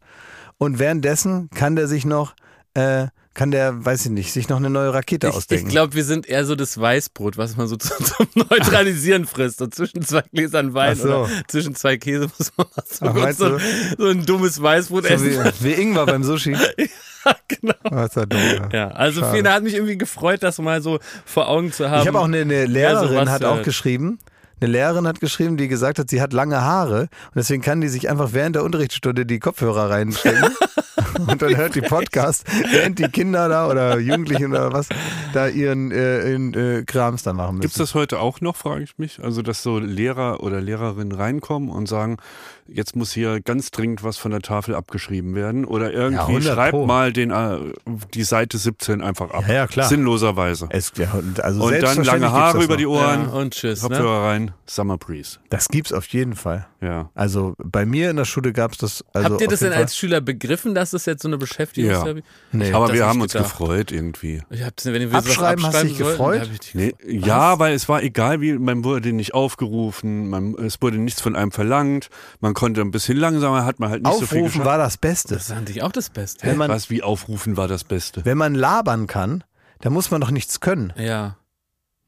und währenddessen kann der sich noch, äh, kann der, weiß ich nicht, sich noch eine neue Rakete ich, ich ausdenken. glaube, wir sind eher so das Weißbrot, was man so zum, zum Neutralisieren frisst. So zwischen zwei Gläsern Wein so. oder zwischen zwei Käse muss man so, Ach, so, so ein dummes Weißbrot so essen. wie, wie Ingwer beim Sushi. genau. Das ist ja dumm, ja. Ja, also Schade. Fina hat mich irgendwie gefreut, das mal so vor Augen zu haben. Ich habe auch eine, eine Lehrerin, sowas hat auch geschrieben, Eine Lehrerin hat geschrieben, die gesagt hat, sie hat lange Haare und deswegen kann die sich einfach während der Unterrichtsstunde die Kopfhörer reinstecken und dann hört die Podcast, während die Kinder da oder Jugendlichen oder was da ihren, äh, ihren äh, Krams da machen müssen. Gibt es das heute auch noch, frage ich mich? Also, dass so Lehrer oder Lehrerinnen reinkommen und sagen, jetzt muss hier ganz dringend was von der Tafel abgeschrieben werden oder Ja, irgendwie 100 schreibt Pro. mal den, äh, die Seite 17 einfach ab. Ja, ja, klar. Sinnloserweise. Es, ja, und also Und dann lange Haare über die Ja, Ohren, und tschüss. Ne? Kopfhörer rein, Summer Breeze. Das gibt's auf jeden Fall. Ja. Also bei mir in der Schule gab's das. Also Habt ihr das denn Fall. als Schüler begriffen, dass das jetzt so eine Beschäftigung Ja. ist? Nee. Aber wir haben uns gedacht. gefreut irgendwie. Ich hab's, wenn wir sowas Abschreiben, hast du dich gefreut? Nee, ja, weil es war egal, wie man wurde nicht aufgerufen, man, es wurde nichts von einem verlangt, man konnte ein bisschen langsamer, hat man halt nicht so viel Aufrufen war das Beste. Das fand ich auch das Beste. Wenn man, Was wie aufrufen war das Beste. wenn man labern kann, dann muss man doch nichts können. Ja.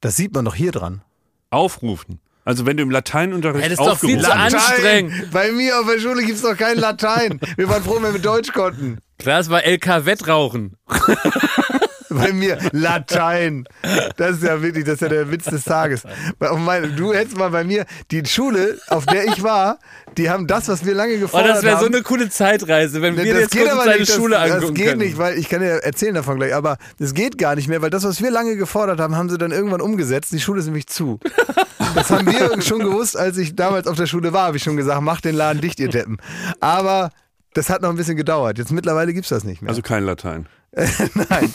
Das sieht man doch hier dran. Aufrufen. Also wenn du im Lateinunterricht Ey, das ist doch viel zu anstrengend. Bei mir auf der Schule gibt's doch kein Latein. Wir waren froh, wenn wir Deutsch konnten. Klar, es war LK-Wettrauchen. Bei mir Latein. Das ist ja wirklich, das ist ja der Witz des Tages. Du hättest mal bei mir die Schule, auf der ich war, die haben das, was wir lange Oh, gefordert das wäre so haben. eine coole Zeitreise, wenn wir das jetzt kurz nicht, Schule das, angucken das geht können. nicht, weil ich kann ja erzählen davon gleich, aber das geht gar nicht mehr, weil das, was wir lange gefordert haben, haben sie dann irgendwann umgesetzt. Die Schule ist nämlich zu. Das haben wir schon gewusst, als ich damals auf der Schule war, habe ich schon gesagt, macht den Laden dicht, ihr Deppen. Aber das hat noch ein bisschen gedauert. Jetzt mittlerweile gibt's das nicht mehr. Also kein Latein. Nein,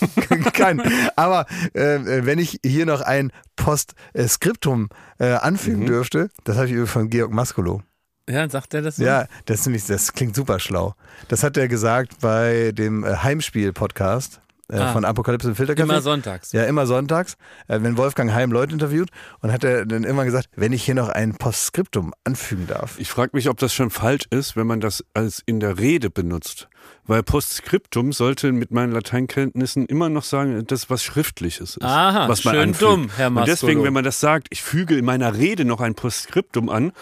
kein. Aber äh, wenn ich hier noch ein Postskriptum äh, anfügen Mhm. dürfte, das habe ich übrigens von Georg Maskolo. Ja, sagt er das so? Ja, das, ist nämlich, das klingt super schlau. Das hat er gesagt bei dem äh, Heimspiel-Podcast äh, Ah. von Apokalypse und Filterkaffee. Immer sonntags. Ja, immer sonntags, äh, wenn Wolfgang Heim Leute interviewt und hat er dann immer gesagt, wenn ich hier noch ein Postskriptum anfügen darf. Ich frage mich, ob das schon falsch ist, wenn man das als in der Rede benutzt. Weil Postskriptum sollte mit meinen Lateinkenntnissen immer noch sagen, das was Schriftliches ist. Aha, was man schön anfügt. dumm, Herr Und deswegen, wenn man das sagt, ich füge in meiner Rede noch ein Postskriptum an,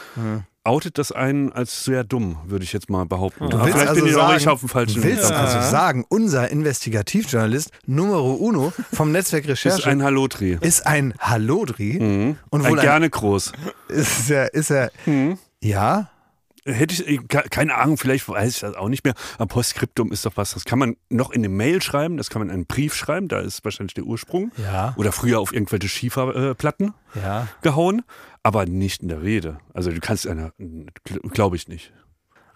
outet das einen als sehr dumm, würde ich jetzt mal behaupten. Du willst vielleicht also bin ich auch sagen, auf dem falschen du willst Weg. also sagen, unser Investigativjournalist Numero Uno vom Netzwerk Recherche ist ein Hallotri. ist ein Hallodri und Ein wohl ein, gerne groß. ist er, ist er, ja, Hätte ich, ich- ke- keine Ahnung, vielleicht weiß ich das auch nicht mehr. Aber Postskriptum ist doch was, das kann man noch in eine Mail schreiben, das kann man in einen Brief schreiben, da ist wahrscheinlich der Ursprung. Ja. Oder früher auf irgendwelche Schieferplatten ja. gehauen, aber nicht in der Rede. Also du kannst einer, glaube ich nicht.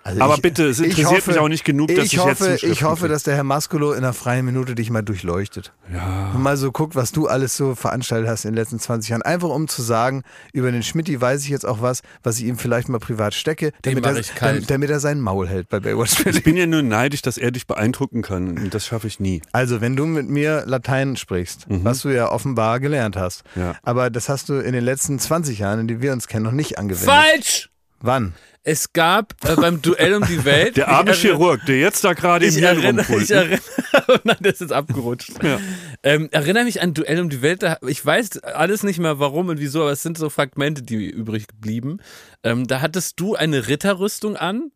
Also Aber ich- bitte, es ich interessiert mich auch nicht genug, dass ich jetzt hoffe, zuschriften Ich hoffe, kriege. dass der Herr Maskolo in einer freien Minute dich mal durchleuchtet. Ja. Und mal so guckt, was du alles so veranstaltet hast in den letzten 20 Jahren. Einfach um zu sagen, über den Schmidti weiß ich jetzt auch was, was ich ihm vielleicht mal privat stecke, damit, er, ich damit, damit er sein Maul hält bei Baywatch Ich bin ja nur neidisch, dass er dich beeindrucken kann. Und das schaffe ich nie. Also, wenn du mit mir Latein sprichst, was du ja offenbar gelernt hast, Mhm. Ja. aber das hast du in den letzten 20 Jahren, in denen wir uns kennen, noch nicht angewendet. Falsch! Wann? Es gab äh, beim Duell um die Welt. Der arme Chirurg, der jetzt da gerade im Hirn erinnere, ich rumpult. erinnere, oh nein, das ist abgerutscht. Ja. Ähm, erinnere mich an Duell um die Welt. Da, ich weiß alles nicht mehr warum und wieso, aber es sind so Fragmente, die übrig blieben. Ähm, da hattest du eine Ritterrüstung an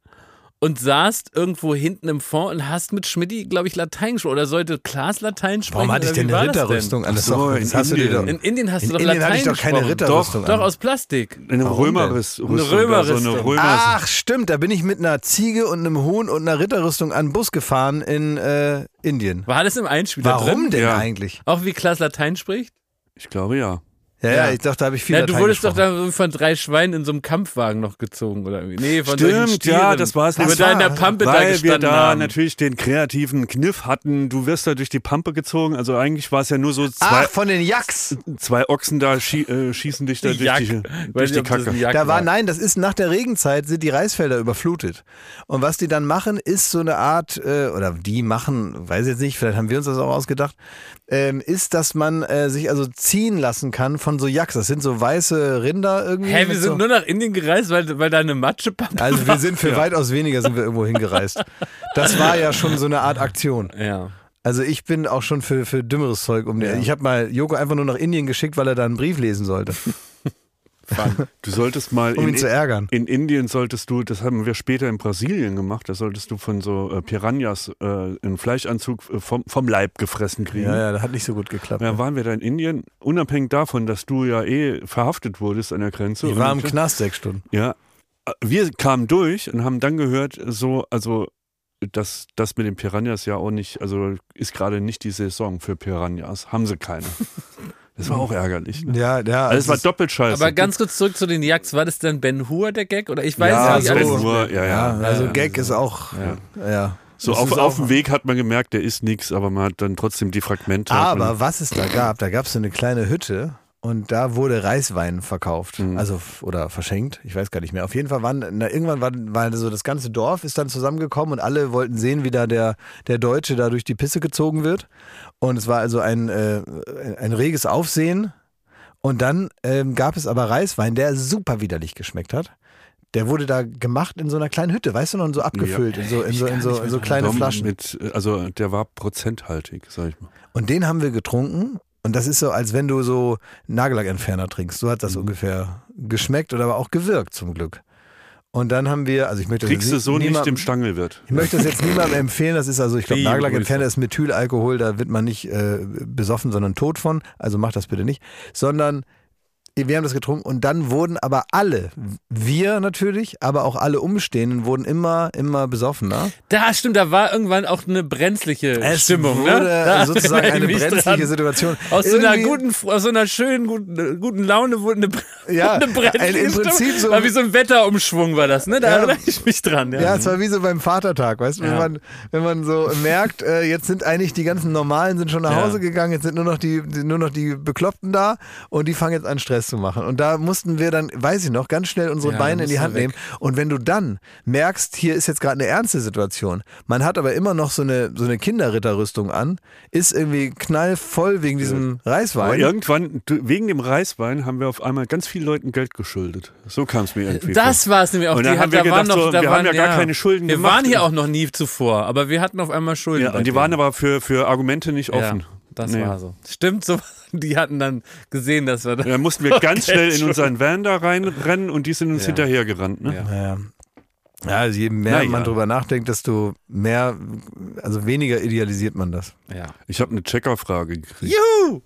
und saßt irgendwo hinten im Fond und hast mit Schmidti, glaube ich, Latein gesprochen. Oder sollte Klaas Latein sprechen? Warum hatte ich denn eine Ritterrüstung an? Das, so, doch, in hast du doch. In Indien hast In du doch Indien Latein hatte ich doch keine. Ritterrüstung Doch an. aus Plastik. Eine Warum denn? Römerrüstung. Eine da, So eine Römerrüstung. Römer Ach, stimmt, da bin ich mit einer Ziege und einem Huhn und einer Ritterrüstung an den Bus gefahren in äh, Indien. War das im Einspieler Warum drin? denn Ja. eigentlich? Auch wie Klaas Latein spricht? Ich glaube ja. Ja, ja, ich dachte, da habe ich viel Ja, du wurdest doch da von drei Schweinen in so einem Kampfwagen noch gezogen, oder? wie? Nee, von Stimmt, ja, das war es. Die wir Das da in war- der Pampe da Weil wir gestanden da haben. natürlich den kreativen Kniff hatten. Du wirst da durch die Pampe gezogen. Also eigentlich war es ja nur so zwei, Ach, von den Jacks. zwei Ochsen da schie äh, schießen dich da durch Jack. die, durch nicht, die Kacke. Da war, nein, das ist nach der Regenzeit sind die Reisfelder überflutet. Und was die dann machen, ist so eine Art, äh, oder die machen, weiß jetzt nicht, vielleicht haben wir uns das auch ausgedacht, ähm, ist, dass man äh, sich also ziehen lassen kann von so Jacks. Das sind so weiße Rinder irgendwie. Hä, wir sind so, nur nach Indien gereist, weil, weil da eine Matschepampe also wir sind für weitaus weniger sind wir irgendwo hingereist. Das war ja schon so eine Art Aktion. Ja. Also ich bin auch schon für, für dümmeres Zeug um den. Ich habe mal Joko einfach nur nach Indien geschickt, weil er da einen Brief lesen sollte. Fun. Du solltest mal Um in, ihn zu ärgern. in Indien solltest du, das haben wir später in Brasilien gemacht, da solltest du von so äh, Piranhas äh, einen Fleischanzug äh, vom, vom Leib gefressen kriegen. Ja, ja, das hat nicht so gut geklappt. Ja, waren wir da in Indien, unabhängig davon, dass du ja eh verhaftet wurdest an der Grenze. ich war im Knast sechs Stunden. Ja, äh, wir kamen durch und haben dann gehört, so, also das, das mit den Piranhas ja auch nicht, also ist gerade nicht die Saison für Piranhas. Haben sie keine. Das war auch ärgerlich. Ne? Ja, ja. Also es war ist- doppelt scheiße. Aber ganz kurz zurück zu den Jagds. War das dann Ben Hur der Gag? Oder ich weiß ja, nicht so alles. nur, ja, ja, ja. also Ja. Gag ist auch, ja. So auf, auf dem Weg hat man gemerkt, der ist nichts, aber man hat dann trotzdem die Fragmente. Aber was es da gab, da gab es so eine kleine Hütte und da wurde Reiswein verkauft. Mhm. Also oder verschenkt, ich weiß gar nicht mehr. Auf jeden Fall waren, na, irgendwann war, war so das ganze Dorf ist dann zusammengekommen und alle wollten sehen, wie da der, der Deutsche da durch die Pisse gezogen wird. Und es war also ein, äh, ein reges Aufsehen. Und dann ähm, gab es aber Reiswein, der super widerlich geschmeckt hat. Der wurde da gemacht in so einer kleinen Hütte, weißt du noch, und so abgefüllt, in so, in so, in so, in so kleine Flaschen. Mit, also der war prozenthaltig, sag ich mal. Und den haben wir getrunken. Und das ist so, als wenn du so Nagellackentferner trinkst. So Mhm. hat das ungefähr geschmeckt oder aber auch gewirkt, zum Glück. Und dann haben wir, also ich möchte das Kriegst du jetzt so nicht niemandem- im Stangelwirt. Ich möchte das jetzt niemandem empfehlen. Das ist also, ich glaube, Nagellackentferner ist Methylalkohol. Da wird man nicht äh, besoffen, sondern tot von. Also macht das bitte nicht. Sondern wir haben das getrunken und dann wurden aber alle, wir natürlich, aber auch alle Umstehenden wurden immer, immer besoffener. Da stimmt, da war irgendwann auch eine brenzliche Stimmung. wurde ne? Da sozusagen eine brenzliche dran. Situation. Aus so einer guten, aus so einer schönen, guten, guten Laune wurde eine, Ja, eine brenzliche im Stimmung. Prinzip so- War wie so ein Wetterumschwung war das, ne? Da Ja. erinnere ich mich dran. Ja. Ja, es war wie so beim Vatertag, weißt du, wenn, Ja. man, wenn man so merkt, äh, jetzt sind eigentlich die ganzen Normalen sind schon nach. Hause gegangen, jetzt sind nur noch die, die- nur noch die Bekloppten da und die fangen jetzt an Stress zu machen. Und da mussten wir dann, weiß ich noch, ganz schnell unsere Ja, Beine in die Hand weg. nehmen. Und wenn du dann merkst, hier ist jetzt gerade eine ernste Situation, man hat aber immer noch so eine, so eine Kinderritterrüstung an, ist irgendwie knallvoll wegen diesem Aber Reiswein. irgendwann, du, wegen dem Reiswein, haben wir auf einmal ganz vielen Leuten Geld geschuldet. So kam es mir irgendwie Das war es nämlich auch. Und die dann hat, haben wir da waren gedacht, noch, so, da wir waren, haben ja gar keine Schulden Wir gemacht. waren hier auch noch nie zuvor, aber wir hatten auf einmal Schulden. Ja, und die denen. waren aber für, für Argumente nicht offen. Ja, das Nee. war so. Stimmt, so. Die hatten dann gesehen, dass wir da. Da mussten wir ganz schnell in unseren Van da reinrennen und die sind uns Ja. hinterhergerannt. Ne? Ja. Ja. Ja, also je mehr Na ja. man drüber nachdenkt, desto mehr, also weniger idealisiert man das. Ja. Ich habe eine Checkerfrage gekriegt. Juhu!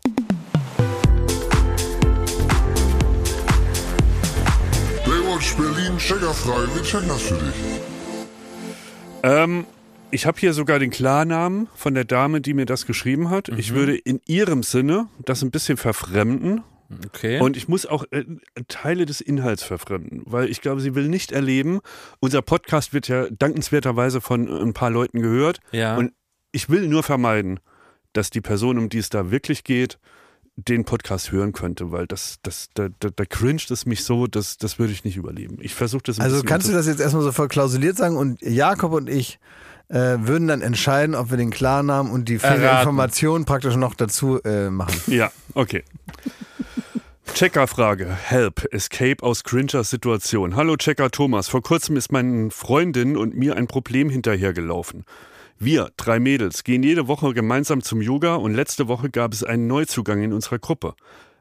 Baywatch Berlin, checkerfrei. Wir checken das für dich. Ähm, ich habe hier sogar den Klarnamen von der Dame, die mir das geschrieben hat. Ich Mhm. würde in ihrem Sinne das ein bisschen verfremden Okay. und ich muss auch äh, Teile des Inhalts verfremden, weil ich glaube, sie will nicht erleben. Unser Podcast wird ja dankenswerterweise von äh, ein paar Leuten gehört ja. und ich will nur vermeiden, dass die Person, um die es da wirklich geht, den Podcast hören könnte, weil das, das, da, da, da cringet es mich so, das, das würde ich nicht überleben. Ich versuche das ein Also kannst du das jetzt erstmal so verklausuliert sagen und Jakob und ich äh, würden dann entscheiden, ob wir den Klarnamen und die fehlende Erraten. Information praktisch noch dazu äh, machen. Ja, okay. Checkerfrage. Help. Escape aus Cringers Situation. Hallo Checker Thomas. Vor kurzem ist meinen Freundinnen und mir ein Problem hinterhergelaufen. Wir, drei Mädels, gehen jede Woche gemeinsam zum Yoga und letzte Woche gab es einen Neuzugang in unserer Gruppe.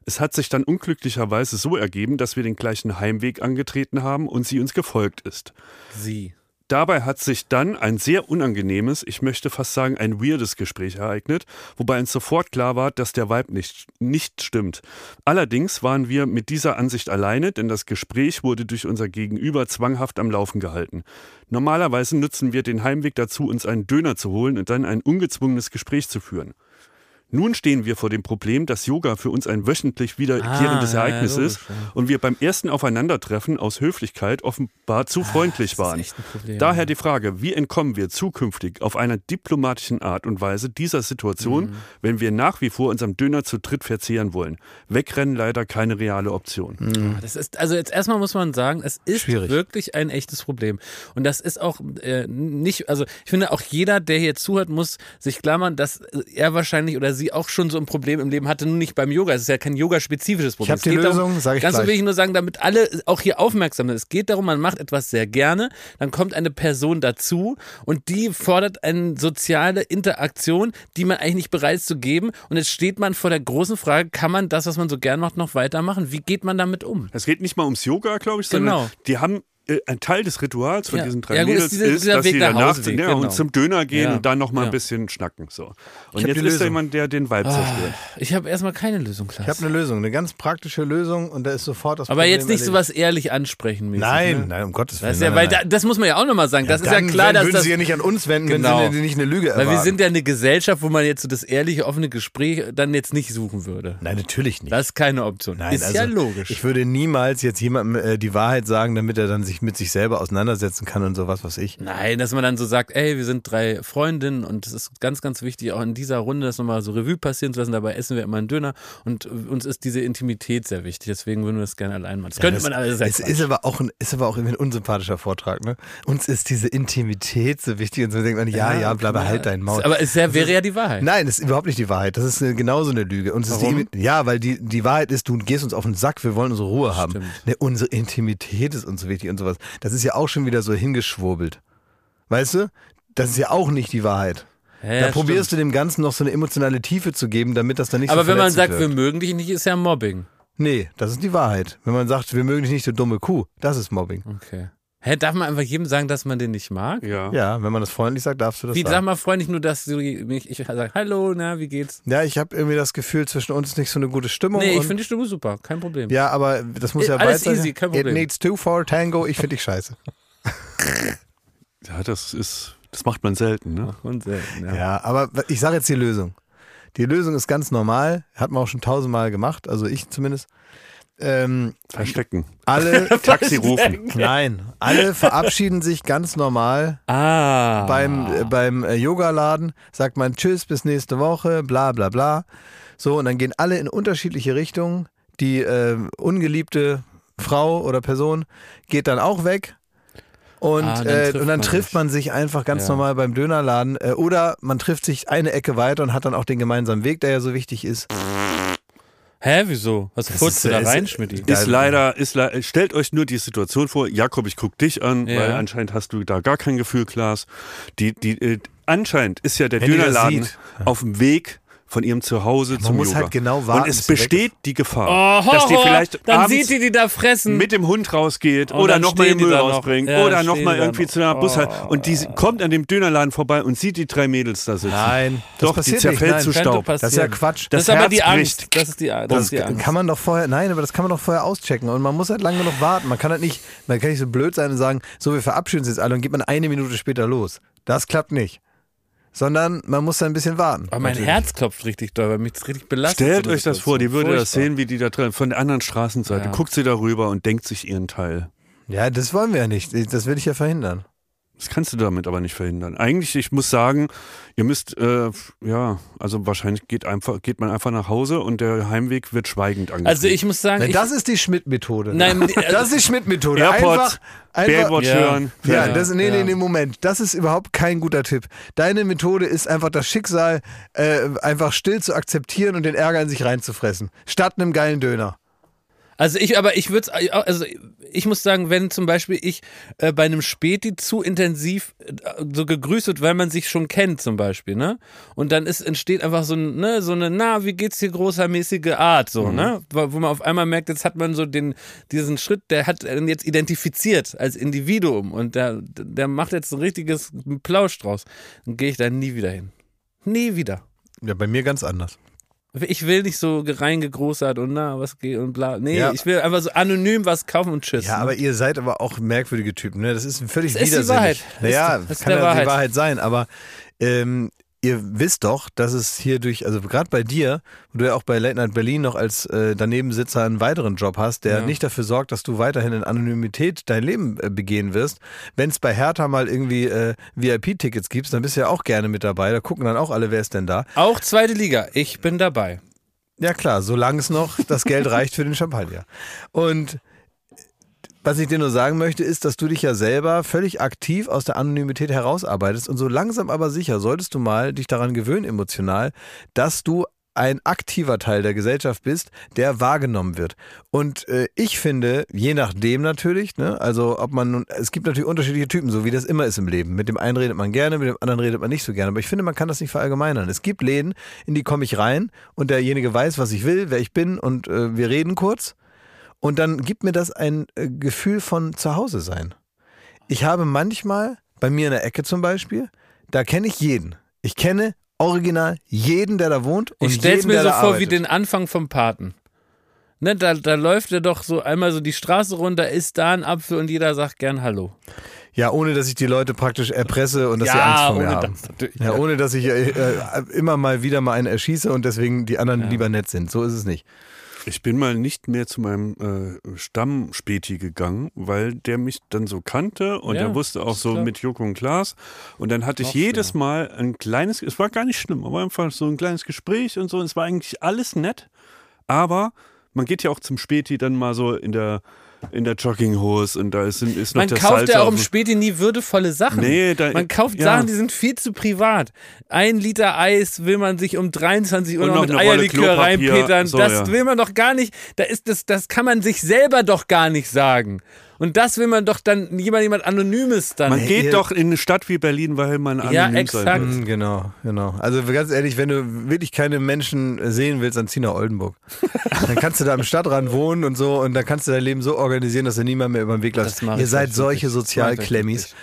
Es hat sich dann unglücklicherweise so ergeben, dass wir den gleichen Heimweg angetreten haben und sie uns gefolgt ist. sie. Dabei hat sich dann ein sehr unangenehmes, ich möchte fast sagen ein weirdes Gespräch ereignet, wobei uns sofort klar war, dass der Vibe nicht, nicht stimmt. Allerdings waren wir mit dieser Ansicht alleine, denn das Gespräch wurde durch unser Gegenüber zwanghaft am Laufen gehalten. Normalerweise nutzen wir den Heimweg dazu, uns einen Döner zu holen und dann ein ungezwungenes Gespräch zu führen. Nun stehen wir vor dem Problem, dass Yoga für uns ein wöchentlich wiederkehrendes Ah, ja, Ereignis logisch, ist ja. und wir beim ersten Aufeinandertreffen aus Höflichkeit offenbar zu freundlich waren. Problem. Daher die Frage, wie entkommen wir zukünftig auf einer diplomatischen Art und Weise dieser Situation, Mhm. wenn wir nach wie vor unserem Döner zu dritt verzehren wollen? Wegrennen leider keine reale Option. Das ist, also jetzt erstmal muss man sagen, es ist Schwierig. wirklich ein echtes Problem. Und das ist auch äh, nicht, also ich finde auch jeder, der hier zuhört, muss sich klammern, dass er wahrscheinlich oder sie auch schon so ein Problem im Leben hatte, nur nicht beim Yoga. Es ist ja kein yoga-spezifisches Problem. hab Es die geht Lösung, darum, sag ich Ganz so gleich. will ich nur sagen, damit alle auch hier aufmerksam sind. Es geht darum, man macht etwas sehr gerne, dann kommt eine Person dazu und die fordert eine soziale Interaktion, die man eigentlich nicht bereit ist zu geben. Und jetzt steht man vor der großen Frage, kann man das, was man so gern macht, noch weitermachen? Wie geht man damit um? Es geht nicht mal ums Yoga, glaube ich, sondern Genau. die haben ein Teil des Rituals von Ja. diesen drei Ja, gut, Mädels ist dieser- ist, dieser dass Weg sie nach danach Hause, ja, genau. und zum Döner gehen Ja. und dann noch mal Ja. ein bisschen schnacken. So. Und jetzt ist da jemand, der den Vibe zerstört. Ich habe erstmal keine Lösung, Klaas. Ich habe eine Lösung, eine ganz praktische Lösung und da ist sofort das Aber Problem jetzt nicht erledigt. sowas ehrlich ansprechen mäßig. Nein, ne? nein, um Gottes Willen. Das, nein, weil nein, da, das muss man ja auch nochmal sagen. Das ist ja klar, dass würden das. sie ja nicht an uns wenden, Genau. wenn sie nicht eine Lüge Weil erwarten. wir sind ja eine Gesellschaft, wo man jetzt so das ehrliche, offene Gespräch dann jetzt nicht suchen würde. Nein, natürlich nicht. Das ist keine Option. Nein, ist also ja logisch. Ich würde niemals jetzt jemandem äh, die Wahrheit sagen, damit er dann sich mit sich selber auseinandersetzen kann und sowas, was ich. Nein, dass man dann so sagt, ey, wir sind drei Freundinnen und es ist ganz, ganz wichtig, auch in dieser Runde das nochmal so Revue passieren zu lassen. Dabei essen wir immer einen Döner und uns ist diese Intimität sehr wichtig. Deswegen würden wir das gerne allein machen. Das könnte man alles Es ist aber auch ein, ist aber auch irgendwie ein unsympathischer Vortrag, ne? Uns ist diese Intimität so wichtig und so denkt man, ja, ja, bleibe halt dein Maul. Aber es wär, wäre ja die Wahrheit. Nein, das ist überhaupt nicht die Wahrheit. Das ist genauso eine Lüge. Und es ist Warum? die, ja, weil die, die Wahrheit ist, du gehst uns auf den Sack, wir wollen unsere Ruhe haben. Ne, unsere Intimität ist uns so wichtig und sowas. Das ist ja auch schon wieder so hingeschwurbelt. Weißt du? Das ist ja auch nicht die Wahrheit. Ja, da probierst stimmt. du dem Ganzen noch so eine emotionale Tiefe zu geben, damit das dann nicht Aber so wenn man sagt, wird. wir mögen dich nicht, ist ja Mobbing. Nee, das ist die Wahrheit. Wenn man sagt, wir mögen dich nicht, du dumme Kuh, das ist Mobbing. Okay. Hä, darf man einfach jedem sagen, dass man den nicht mag? Ja. Ja, wenn man das freundlich sagt, darfst du das Wie, sag sagen. mal freundlich nur, dass du mich, ich sage, hallo, na, wie geht's? Ja, ich habe irgendwie das Gefühl, zwischen uns ist nicht so eine gute Stimmung. Nee, ich finde die Stimme super, kein Problem. Ja, aber das muss Äh, ja alles easy, kein It Problem. needs two for a tango. Ich finde dich scheiße. Ja, das ist, das macht man selten, ne? Und selten, ja. Ja, aber ich sage jetzt die Lösung. Die Lösung ist ganz normal, hat man auch schon tausendmal gemacht, also ich zumindest. Ähm, Verstecken. alle Taxi rufen. Nein, alle verabschieden sich ganz normal Ah. beim, äh, beim äh, Yogaladen, sagt man Tschüss, bis nächste Woche, bla bla bla. So, und dann gehen alle in unterschiedliche Richtungen. Die äh, ungeliebte Frau oder Person geht dann auch weg. Und, Ah, dann äh, trifft und dann man trifft sich. man sich einfach ganz Ja. normal beim Dönerladen. Äh, oder man trifft sich eine Ecke weiter und hat dann auch den gemeinsamen Weg, der ja so wichtig ist. Hä, wieso? Was furzt du da rein, Schmidti? Ist leider, ist le stellt euch nur die Situation vor, Jakob, ich guck dich an, Ja. weil anscheinend hast du da gar kein Gefühl, Klaas. Die, die, äh, anscheinend ist ja der Wenn Dönerladen auf dem Weg von ihrem Zuhause zum muss Yoga. halt genau warten, Und es besteht die Gefahr, Oh, dass die vielleicht dann sieht die die da fressen. mit dem Hund rausgeht Und oder nochmal den Müll da noch. rausbringt Ja, oder nochmal irgendwie noch. zu einer Bushalt Oh. und die kommt an dem Dönerladen vorbei und sieht die drei Mädels da sitzen. Nein, das Doch, die passiert zerfällt nicht, zu Staub. passieren. Das ist ja Quatsch. Das, Das ist aber die Herz Angst. bricht. Das ist die, das Das ist die Angst. kann man doch vorher, nein, aber das kann man doch vorher auschecken und man muss halt lange genug warten. Man kann halt nicht, man kann nicht so blöd sein und sagen, so wir verabschieden uns jetzt alle und geht man eine Minute später los. Das klappt nicht. Sondern man muss da ein bisschen warten. Aber mein Natürlich. Herz klopft richtig doll, weil mich das richtig belastet. Stellt euch das vor, die würde das Furchtbar. sehen, wie die da drin von der anderen Straßenseite. Ja. Guckt sie darüber und denkt sich ihren Teil. Ja, das wollen wir ja nicht. Das will ich ja verhindern. Das kannst du damit aber nicht verhindern. Eigentlich, ich muss sagen, ihr müsst, äh, ja, also wahrscheinlich geht, einfach, geht man einfach nach Hause und der Heimweg wird schweigend angefangen. Also ich muss sagen, Nein, ich, das ist die Schmidt-Methode. Nein, die- das ist die Schmidt-Methode. Airpods, Einfach, einfach, Baywatch Ja. hören. Ja, das, nee, nee, nee, Moment. Das ist überhaupt kein guter Tipp. Deine Methode ist einfach das Schicksal äh, einfach still zu akzeptieren und den Ärger in sich reinzufressen. Statt einem geilen Döner. Also ich, aber ich würde also ich muss sagen, wenn zum Beispiel ich äh, bei einem Späti zu intensiv äh, so gegrüßt wird, weil man sich schon kennt zum Beispiel, ne? Und dann ist entsteht einfach so, ein, ne, so eine, na, wie geht's hier großermäßige Art, so, ne? Wo, wo man auf einmal merkt, jetzt hat man so den, diesen Schritt, der hat einen jetzt identifiziert als Individuum und der, der macht jetzt ein richtiges Plausch draus. Dann gehe ich da nie wieder hin. Nie wieder. Ja, bei mir ganz anders. Ich will nicht so reingegroßert und na, was geht und bla. Nee, Ja. ich will einfach so anonym was kaufen und tschüss. Ja, ne? aber ihr seid aber auch merkwürdige Typen. Ne? Das ist völlig Das ist die widersinnig. Wahrheit. Naja, Das das kann ja die Wahrheit. Wahrheit sein, aber ähm, ihr wisst doch, dass es hier durch, also gerade bei dir, wo du ja auch bei Late Night Berlin noch als äh, Danebensitzer einen weiteren Job hast, der Ja. nicht dafür sorgt, dass du weiterhin in Anonymität dein Leben äh, begehen wirst. Wenn es bei Hertha mal irgendwie äh, VIP-Tickets gibt, dann bist du ja auch gerne mit dabei. Da gucken dann auch alle, wer ist denn da. Auch zweite Liga, ich bin dabei. Ja klar, solange es noch das Geld reicht für den Champagner. Und Was ich dir nur sagen möchte, ist, dass du dich ja selber völlig aktiv aus der Anonymität herausarbeitest und so langsam aber sicher solltest du mal dich daran gewöhnen emotional, dass du ein aktiver Teil der Gesellschaft bist, der wahrgenommen wird. Und äh, ich finde, je nachdem natürlich, ne, also ob man nun, es gibt natürlich unterschiedliche Typen, so wie das immer ist im Leben. Mit dem einen redet man gerne, mit dem anderen redet man nicht so gerne. Aber ich finde, man kann das nicht verallgemeinern. Es gibt Läden, in die komme ich rein und derjenige weiß, was ich will, wer ich bin und äh, wir reden kurz. Und dann gibt mir das ein äh, Gefühl von Zuhause sein. Ich habe manchmal, bei mir in der Ecke zum Beispiel, da kenne ich jeden. Ich kenne original jeden, der da wohnt. Und Ich stell's jeden, mir so vor wie arbeitet. den Anfang vom Paten. Ne, da, da läuft er doch so einmal so die Straße runter, isst da ein Apfel und jeder sagt gern Hallo. Ja, ohne dass ich die Leute praktisch erpresse und dass sie Angst vor mir haben. natürlich. Ja, ohne dass ich äh, äh, immer mal wieder mal einen erschieße und deswegen die anderen lieber nett sind. So ist es nicht. Ich bin mal nicht mehr zu meinem äh, Stammspäti gegangen, weil der mich dann so kannte und Ja, er wusste auch so klar. mit Joko und Klaas. Und dann hatte ich jedes Mal ein kleines, es war gar nicht schlimm, aber einfach so ein kleines Gespräch und so. Und es war eigentlich alles nett. Aber man geht ja auch zum Späti dann mal so in der, in der Jogginghose und da ist, ist noch Man der kauft Salz ja auch im Späti nie würdevolle Sachen. Nee, da- man kauft ja. Sachen, die sind viel zu privat. Ein Liter Eis will man sich um 23 Uhr noch noch mit Eierlikör reinpetern. So, das ja. will man doch gar nicht. Da ist das, das kann man sich selber doch gar nicht sagen. Und das will man doch dann jemand, jemand Anonymes dann. Man Nee, geht doch in eine Stadt wie Berlin, weil man Ja, anonym exakt. sein will. Mm, Genau, genau. Also ganz ehrlich, wenn du wirklich keine Menschen sehen willst, dann zieh nach Oldenburg. dann kannst du da am Stadtrand wohnen und so und dann kannst du dein Leben so organisieren, dass du niemand mehr über den Weg lässt. Ihr seid solche. Sozialklemmis.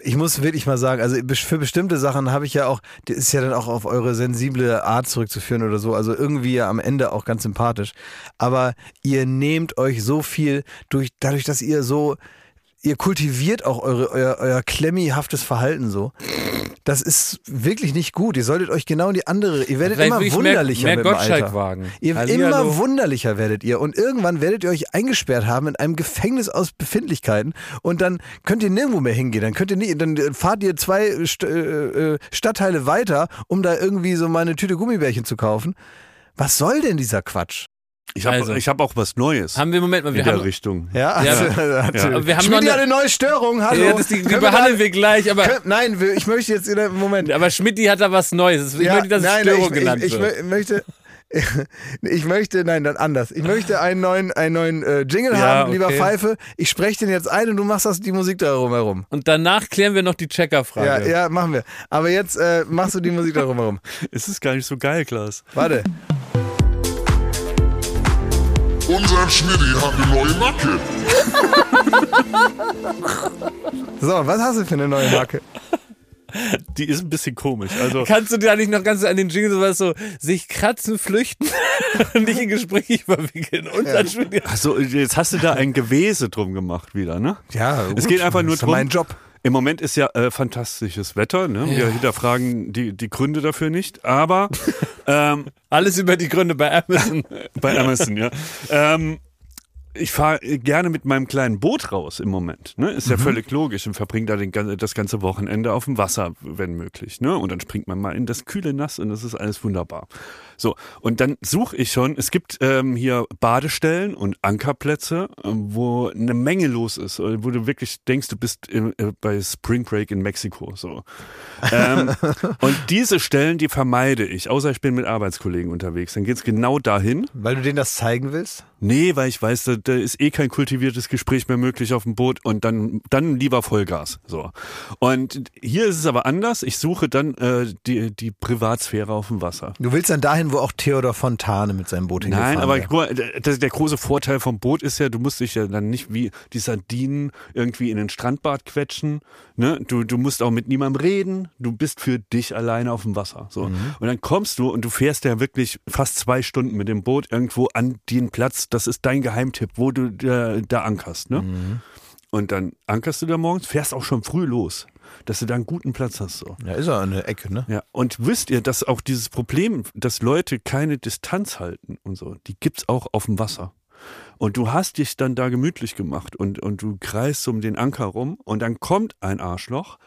Ich muss wirklich mal sagen, also für bestimmte Sachen habe ich ja auch, das ist ja dann auch auf eure sensible Art zurückzuführen oder so, also irgendwie ja am Ende auch ganz sympathisch. Aber ihr nehmt euch so viel durch, dadurch, dass ihr so ihr kultiviert auch eure, euer, euer klemmihaftes Verhalten so. Das ist wirklich nicht gut. Ihr solltet euch genau in die andere. Ihr werdet Vielleicht immer ich mehr- wunderlicher mehr mit dem Gottschalk Alter. wagen. Ihr Hallihallo. immer wunderlicher werdet ihr und irgendwann werdet ihr euch eingesperrt haben in einem Gefängnis aus Befindlichkeiten und dann könnt ihr nirgendwo mehr hingehen. Dann könnt ihr nicht, dann fahrt ihr zwei St äh, äh, Stadtteile weiter, um da irgendwie so mal eine Tüte Gummibärchen zu kaufen. Was soll denn dieser Quatsch? Ich habe Also. ich hab auch was Neues haben wir, Moment mal, in wir der haben, Richtung. Ja, Ja, also, wir haben Schmidt noch hat eine- eine neue Störung. Hallo. ja, das, die, die behandeln da- wir gleich, aber, Können- Nein, ich möchte jetzt in einem Moment. aber Schmidti hat da was Neues. Ich Ja, möchte, dass nein, Störung ich, genannt ich, ich, mö- möchte. Ich möchte, nein, dann anders. Ich möchte einen neuen, einen neuen äh, Jingle Ja, haben, lieber okay. Pfeife. Ich spreche den jetzt ein und du machst das, die Musik darum herum. Und danach klären wir noch die Ja, Checkerfrage. ja, machen wir. Aber jetzt äh, machst du die Musik darum herum. Es ist gar nicht so geil, Klaas. Warte. Unser Schmidti hat eine neue Macke. So, was hast du für eine neue Marke? Die ist ein bisschen komisch. Also Kannst du da nicht noch ganz an den Jingle sowas so sich kratzen, flüchten und nicht in Gespräche verwickeln? Und dann Schmidti. Achso, jetzt hast du da ein Gewese drum gemacht wieder, ne? Ja, Es gut. geht einfach nur Das ist drum. mein Job. Im Moment ist ja äh, fantastisches Wetter, ne? Wir hinterfragen die, die Gründe dafür nicht, aber ähm, Alles über die Gründe bei Amazon. bei Amazon, ja. Ähm, ich fahre gerne mit meinem kleinen Boot raus im Moment. Ne? Ist ja völlig logisch und verbringe da den, das ganze Wochenende auf dem Wasser, wenn möglich. Ne? Und dann springt man mal in das kühle Nass und das ist alles wunderbar. So, und dann suche ich schon, es gibt ähm, hier Badestellen und Ankerplätze, ähm, wo eine Menge los ist, äh, wo du wirklich denkst, du bist im, äh, bei Spring Break in Mexiko. So. ähm, und diese Stellen, die vermeide ich, außer ich bin mit Arbeitskollegen unterwegs. Dann geht's genau dahin. Weil du denen das zeigen willst? Nee, weil ich weiß, da, da ist eh kein kultiviertes Gespräch mehr möglich auf dem Boot und dann, dann lieber Vollgas. So. Und hier ist es aber anders. Ich suche dann äh, die, die Privatsphäre auf dem Wasser. Du willst dann dahin, wo auch Theodor Fontane mit seinem Boot hingefahren Nein, aber wäre. guck mal, der, der große Vorteil vom Boot ist ja, du musst dich ja dann nicht wie die Sardinen irgendwie in den Strandbad quetschen. Ne? Du, du musst auch mit niemandem reden. Du bist für dich alleine auf dem Wasser. So. Und dann kommst du und du fährst ja wirklich fast zwei Stunden mit dem Boot irgendwo an den Platz. Das ist dein Geheimtipp, wo du da, da ankerst. Ne? Und dann ankerst du da morgens, fährst auch schon früh los, dass du da einen guten Platz hast. So. Ja, ist er eine Ecke, ne? Ja, und wisst ihr, dass auch dieses Problem, dass Leute keine Distanz halten und so, die gibt's auch auf dem Wasser. Und du hast dich dann da gemütlich gemacht und, und du kreist um den Anker rum und dann kommt ein Arschloch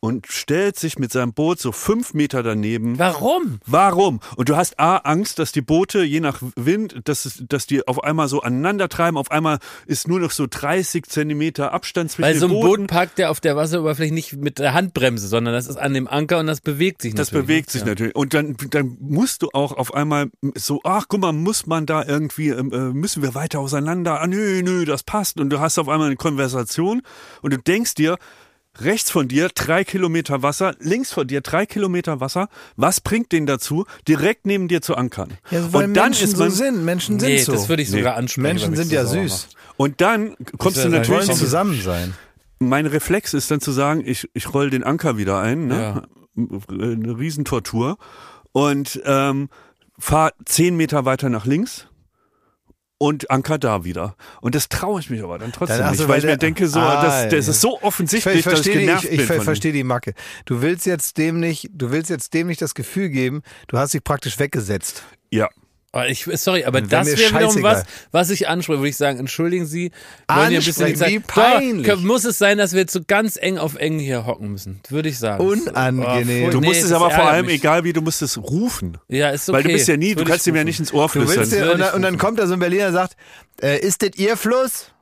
und stellt sich mit seinem Boot so fünf Meter daneben. Warum? Warum? Und du hast A, Angst, dass die Boote, je nach Wind, dass, dass die auf einmal so aneinander treiben. Auf einmal ist nur noch so 30 Zentimeter Abstand zwischen Weil den so ein Booten. Boot parkt der auf der Wasseroberfläche nicht mit der Handbremse, sondern das ist an dem Anker und das bewegt sich Das natürlich. bewegt sich ja. natürlich. Und dann, dann musst du auch auf einmal so, ach guck mal, muss man da irgendwie, ähm, äh, müssen wir weiter auseinander? Ah, nö, nö, das passt. Und du hast auf einmal eine Konversation und du denkst dir, rechts von dir drei Kilometer Wasser, links von dir drei Kilometer Wasser. Was bringt den dazu, direkt neben dir zu ankern? Ja, weil und dann Menschen ist man, so sind. Menschen Nee, sind so. das würde ich sogar ansprechen. Menschen sind ja süß. und dann kommst Ich du natürlich wollen zusammen sein. mein Reflex ist dann zu sagen, ich, ich roll den Anker wieder ein, ne? Eine Riesentortur und ähm, fahr zehn Meter weiter nach links und anker da wieder. Und das traue ich mich aber dann trotzdem Dann- nicht, weil ich mir denke, so, Ah, das, das ja. ist so Ich, offensichtlich, ich dass ich verstehe die, genervt ich, ich bin. dem. verstehe die Macke. Du willst jetzt dem nicht, du willst jetzt dem nicht das Gefühl geben, du hast dich praktisch weggesetzt. Ja. Ich, sorry, aber das wäre wiederum was, was ich anspreche, würde ich sagen, entschuldigen Sie, wollen ein bisschen die Zeit. wie peinlich. Doch, muss es sein, dass wir jetzt so ganz eng auf eng hier hocken müssen, würde ich sagen. Unangenehm. Oh, Du nee, musst es aber vor allem, mich. egal wie, du musst es rufen. Ja, ist okay. Weil du bist ja nie, du kannst ihm ja nicht ins Ohr flüstern. dir, und, dann, und dann kommt da so ein Berliner und sagt, äh, ist das Ihr Fluss?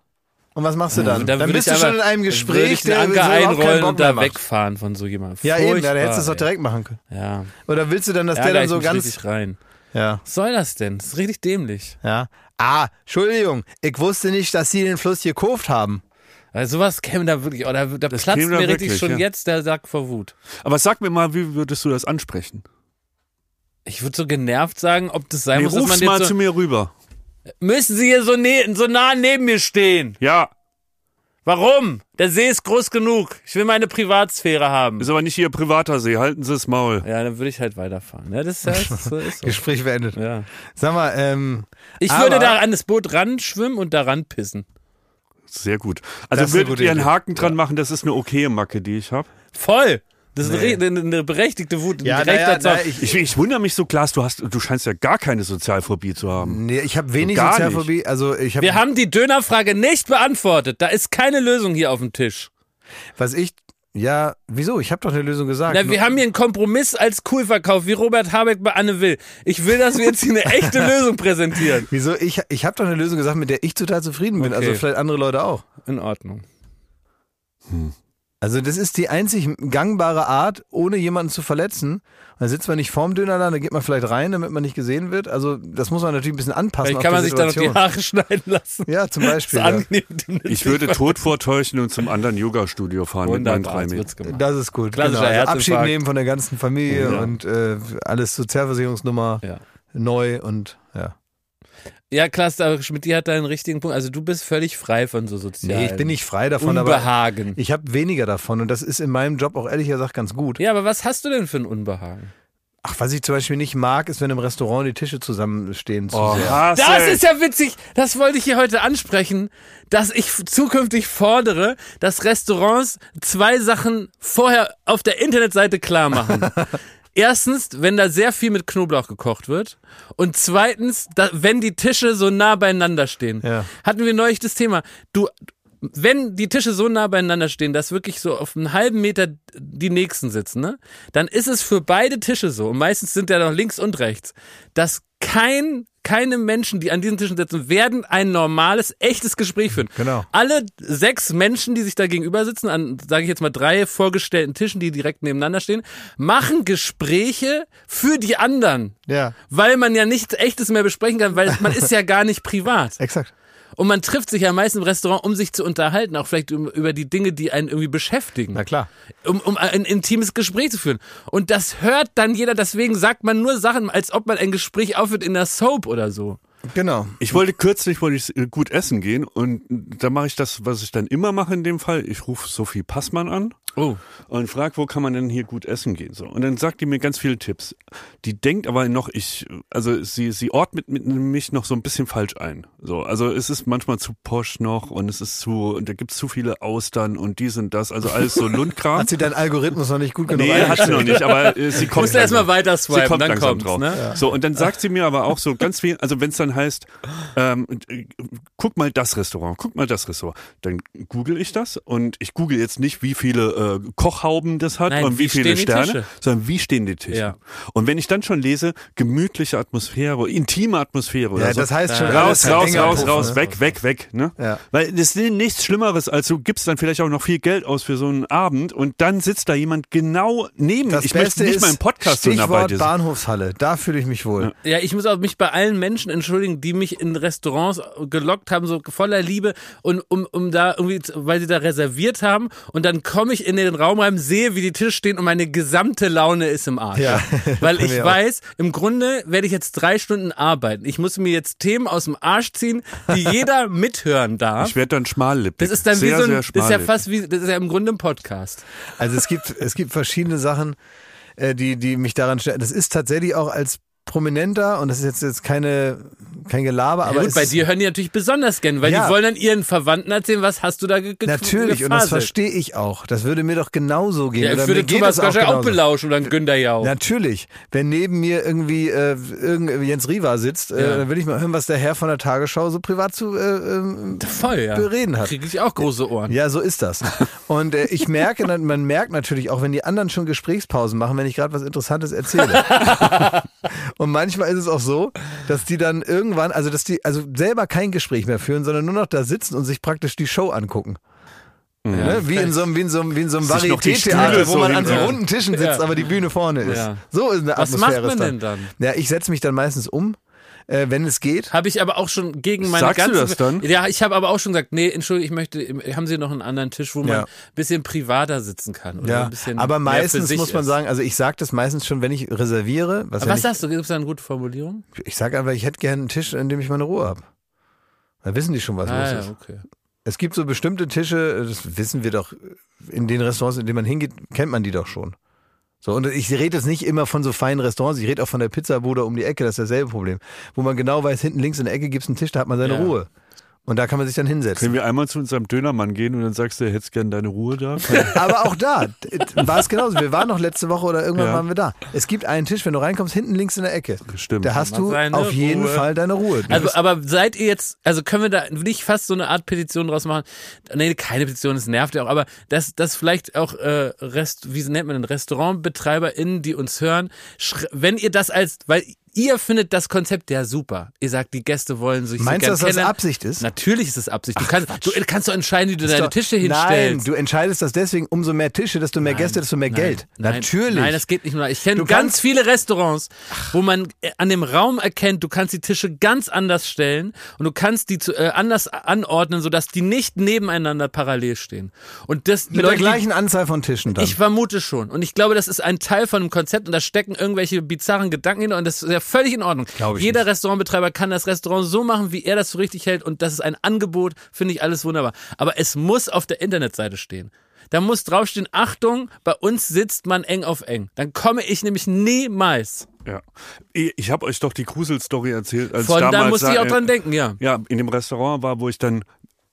Und was machst du dann? Da dann würde bist du schon in einem Gespräch, ich den der Anker so einrollen und da macht. wegfahren von so jemandem. Ja, eben, da hättest du es doch direkt machen können. Ja, Oder willst du dann, dass der dann so ganz. rein. Ja, Was soll das denn? Das ist richtig dämlich. ja. Ah, Entschuldigung, ich wusste nicht, dass Sie den Fluss gekauft haben. Also sowas käme da wirklich, oder da Das platzt mir da richtig wirklich, schon ja. jetzt der Sack vor Wut. Aber sag mir mal, wie würdest du das ansprechen? Ich würde so genervt sagen, ob das sein Nee, muss, dass man mal so, zu mir rüber. Müssen Sie hier so, ne so nah neben mir stehen? Ja, Warum? Der See ist groß genug. Ich will meine Privatsphäre haben. ist aber nicht Ihr privater See, halten Sie das Maul. Ja, dann würde ich halt weiterfahren. Ja, das ist, ja, ist so. Ist so. Gespräch beendet. Ja. Sag mal, ähm, Ich würde da an das Boot ran schwimmen und da ran pissen. Sehr gut. Also würdet ihr einen. Haken dran machen, das ist eine okaye Macke, die ich habe. Voll. Das ist Nee. eine, eine, eine berechtigte Wut. Ja, Zorn. na, ich, Ich, ich wundere mich so, Klaas, du hast, du scheinst ja gar keine Sozialphobie zu haben. nee, ich habe wenig Gar Sozialphobie. Also ich habe, Wir haben die Dönerfrage nicht beantwortet. Da ist keine Lösung hier auf dem Tisch. was ich, ja, wieso? Ich habe doch eine Lösung gesagt. Na, wir haben hier einen Kompromiss als cool verkauft, wie Robert Habeck bei Anne Will. Ich will, dass wir jetzt hier eine echte Lösung präsentieren. Wieso? Ich, ich habe doch eine Lösung gesagt, mit der ich total zufrieden bin. Okay. Also vielleicht andere Leute auch. In Ordnung. Also das ist die einzig gangbare Art, ohne jemanden zu verletzen. Dann sitzt man nicht vorm Dönerladen, da geht man vielleicht rein, damit man nicht gesehen wird. Also das muss man natürlich ein bisschen anpassen. Vielleicht kann man sich da noch die. Haare schneiden lassen. Ja, zum Beispiel. Ja. Ich würde Tod vortäuschen und zum anderen Yoga-Studio fahren mit meinen Wunderbar, drei gemacht. Das ist gut. Klassischer genau. also Abschied nehmen von der ganzen Familie Ja. und äh, alles Sozialversicherungsnummer Ja. neu und ja. Aber Schmidt hat da einen richtigen Punkt. Also du bist völlig frei von so sozialen Nee, ich bin nicht frei davon, aber Unbehagen. ich habe weniger davon und das ist in meinem Job auch ehrlich gesagt ganz gut. Ja, aber was hast du denn für ein Unbehagen? Ach, was ich zum Beispiel nicht mag, ist, wenn im Restaurant die Tische zusammenstehen zu Oh, sehr. Hasse. Das ist ja witzig. Das wollte ich hier heute ansprechen, dass ich zukünftig fordere, dass Restaurants zwei Sachen vorher auf der Internetseite klar machen. Erstens, wenn da sehr viel mit Knoblauch gekocht wird. Und zweitens, da, wenn die Tische so nah beieinander stehen. Ja. Hatten wir neulich das Thema. Du, wenn die Tische so nah beieinander stehen, dass wirklich so auf einen halben Meter die nächsten sitzen, ne? Dann ist es für beide Tische so, und meistens sind ja noch links und rechts, dass kein, keine Menschen, die an diesen Tischen sitzen, werden ein normales, echtes Gespräch führen. Genau. Alle sechs Menschen, die sich da gegenüber sitzen, an, sage ich jetzt mal, drei vorgestellten Tischen, die direkt nebeneinander stehen, machen Gespräche für die anderen. Ja, Weil man ja nichts Echtes mehr besprechen kann, weil man ist ja gar nicht privat. exakt. Und man trifft sich ja meist im Restaurant, um sich zu unterhalten, auch vielleicht um, über die Dinge, die einen irgendwie beschäftigen. Na klar. Um, um ein intimes Gespräch zu führen. Und das hört dann jeder, deswegen sagt man nur Sachen, als ob man ein Gespräch aufhört in der Soap oder so. Genau. Ich wollte kürzlich wollte ich gut essen gehen und da mache ich das, was ich dann immer mache in dem Fall. Ich rufe Sophie Passmann an Oh. und frage, wo kann man denn hier gut essen gehen? So. Und dann sagt die mir ganz viele Tipps. Die denkt aber noch, ich, also sie, sie ordnet mit, mich noch so ein bisschen falsch ein. So, also es ist manchmal zu posch noch und es ist zu, und da gibt's zu viele Austern und dies und das, also alles so Lundkram. Hat sie deinen Algorithmus noch nicht gut genug Nee, hat sie noch nicht, aber äh, sie kommt Musst du erstmal weiter Sie swipen, kommt dann langsam drauf. ne? So, und dann sagt sie mir aber auch so ganz viel, also wenn es dann heißt, ähm, äh, guck mal das Restaurant, guck mal das Restaurant, dann google ich das und ich google jetzt nicht, wie viele äh, Kochhauben das hat Nein, und wie, wie viele Sterne, Tische? sondern wie stehen die Tische. Ja. Und wenn ich dann schon lese, gemütliche Atmosphäre, intime Atmosphäre oder Ja, so. das heißt schon Raus, raus, raus, puffen, raus, ne? weg, weg, weg. Ne? Ja. Weil das ist nichts Schlimmeres, als du gibst dann vielleicht auch noch viel Geld aus für so einen Abend und dann sitzt da jemand genau neben. Das ich Beste möchte nicht ist mal im Podcast so Stichwort sitzen. Bahnhofshalle. Da fühle ich mich wohl. Ja, ich muss auch mich bei allen Menschen entschuldigen, die mich in Restaurants gelockt haben, so voller Liebe und um, um da irgendwie, weil sie da reserviert haben und dann komme ich in den Raum rein, sehe, wie die Tische stehen und meine gesamte Laune ist im Arsch. Ja. Weil ich weiß, im Grunde werde ich jetzt drei Stunden arbeiten. Ich muss mir jetzt Themen aus dem Arsch ziehen, die jeder mithören darf. Ich werde dann schmallippig. Das ist dann sehr, wie so ein, das ist ja fast wie, das ist ja im Grunde ein Podcast. Also es gibt, es gibt verschiedene Sachen, äh, die, die mich daran stellen. Das ist tatsächlich auch als Prominenter, und das ist jetzt, jetzt keine, kein Gelaber, Ja, aber gut, bei dir hören die natürlich besonders gern, weil Ja. die wollen dann ihren Verwandten erzählen, was hast du da ge ge Natürlich, und das gefaselt? verstehe ich auch. Das würde mir doch genauso gehen. Ja, ich würde Thomas es auch auch belauschen oder Günter Jauch. Natürlich. Wenn neben mir irgendwie äh, irgend, Jens Riva sitzt, äh, Ja. dann will ich mal hören, was der Herr von der Tagesschau so privat zu äh, ähm, Voll, ja. bereden hat. Kriege ich auch große Ohren. Ja, so ist das. Und äh, ich merke, dann- man merkt natürlich auch, wenn die anderen schon Gesprächspausen machen, wenn ich gerade was Interessantes erzähle. Und manchmal ist es auch so, dass die dann irgendwann, also dass die also selber kein Gespräch mehr führen, sondern nur noch da sitzen und sich praktisch die Show angucken. Ne? Wie, in so einem, wie in so einem, wie in so einem Varieté-Theater, wo so man an so runden Tischen sitzt, Ja. aber die Bühne vorne ist. Ja. So ist eine Was Atmosphäre. macht man ist denn dann? Ja, ich setze mich dann meistens um, äh, wenn es geht. Habe ich aber auch schon gegen meine Sagst du ganze... das dann? Ja, ich habe aber auch schon gesagt, nee, entschuldige, ich möchte, haben Sie noch einen anderen Tisch, wo man Ja. ein bisschen privater sitzen kann? Oder Ja, ein bisschen aber meistens muss man ist. sagen, also ich sage das meistens schon, wenn ich reserviere. Was, Aber was ich, sagst du? Gibt es da eine gute Formulierung? Ich sage einfach, ich hätte gerne einen Tisch, an dem ich meine Ruhe habe. Da wissen die schon, was Ah, los ja, ist. okay. Es gibt so bestimmte Tische, das wissen wir doch, in den Restaurants, in denen man hingeht, kennt man die doch schon. So, und ich rede jetzt nicht immer von so feinen Restaurants, ich rede auch von der Pizzabude um die Ecke, das ist dasselbe Problem. Wo man genau weiß, hinten links in der Ecke gibt es einen Tisch, da hat man seine Ja. Ruhe. Und da kann man sich dann hinsetzen. Können wir einmal zu unserem Dönermann gehen und dann sagst du, du hättest gern deine Ruhe da? Aber auch da war es genauso. Wir waren noch letzte Woche oder irgendwann Ja. waren wir da. Es gibt einen Tisch, wenn du reinkommst, hinten links in der Ecke. Stimmt. Da hast du auf jeden Ruhe. Fall deine Ruhe. Du Also, aber seid ihr jetzt, also können wir da nicht fast so eine Art Petition draus machen? Nee, keine Petition, das nervt ja auch, aber dass das vielleicht auch äh, Rest, wie nennt man denn, RestaurantbetreiberInnen, die uns hören, wenn ihr das als, weil ihr findet das Konzept ja super. Ihr sagt, die Gäste wollen sich Meinst so du, dass das kennenlernen. Absicht ist? Natürlich ist es Absicht. Du kannst, du kannst doch entscheiden, wie du Ist deine doch- Tische Nein, hinstellst. du entscheidest das deswegen, umso mehr Tische, desto mehr Gäste, desto mehr Geld. Nein, Natürlich. Nein, das geht nicht nur. Ich kenne ganz viele Restaurants, wo man äh, an dem Raum erkennt, du kannst die Tische ganz anders stellen und du kannst die zu, äh, anders anordnen, sodass die nicht nebeneinander parallel stehen. Und das Mit Leute, der gleichen Anzahl von Tischen dann. ich vermute schon. Und ich glaube, das ist ein Teil von einem Konzept und da stecken irgendwelche bizarren Gedanken hinter und das ist ja völlig in Ordnung. Jeder nicht. Restaurantbetreiber kann das Restaurant so machen, wie er das für richtig hält und das ist ein Angebot, finde ich alles wunderbar. Aber es muss auf der Internetseite stehen. Da muss draufstehen, Achtung, bei uns sitzt man eng auf eng. Dann komme ich nämlich niemals. Ja. Ich habe euch doch die Grusel-Story erzählt. Als Von da damals musste ich da, auch dran denken, ja. Ja, in dem Restaurant war, wo ich dann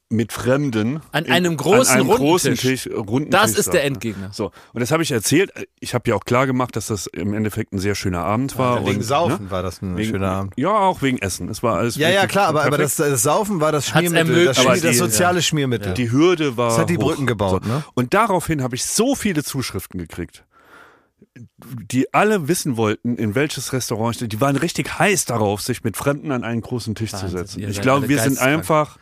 mit Fremden An in- einem großen, an einem runden großen Tisch. Tisch, runden Das Tisch ist der. Endgegner. So und das habe ich erzählt. Ich habe ja auch klar gemacht, dass das im Endeffekt ein sehr schöner Abend war. wegen und, Saufen ne? war das ein Wegen, schöner Abend. Ja, auch wegen Essen. Es war alles. Ja, ja, klar, aber, aber das, das Saufen war das Schmiermittel, das. Schmier, Aber das die- soziale Schmiermittel. Die Hürde war. Das hat die hoch. Brücken gebaut, so. ne? Und daraufhin habe ich so viele Zuschriften gekriegt, die alle wissen wollten, in welches Restaurant ich. Die waren richtig heiß darauf, sich mit Fremden an einen großen Tisch Wahnsinn, zu setzen. Ich glaube, wir sind einfach.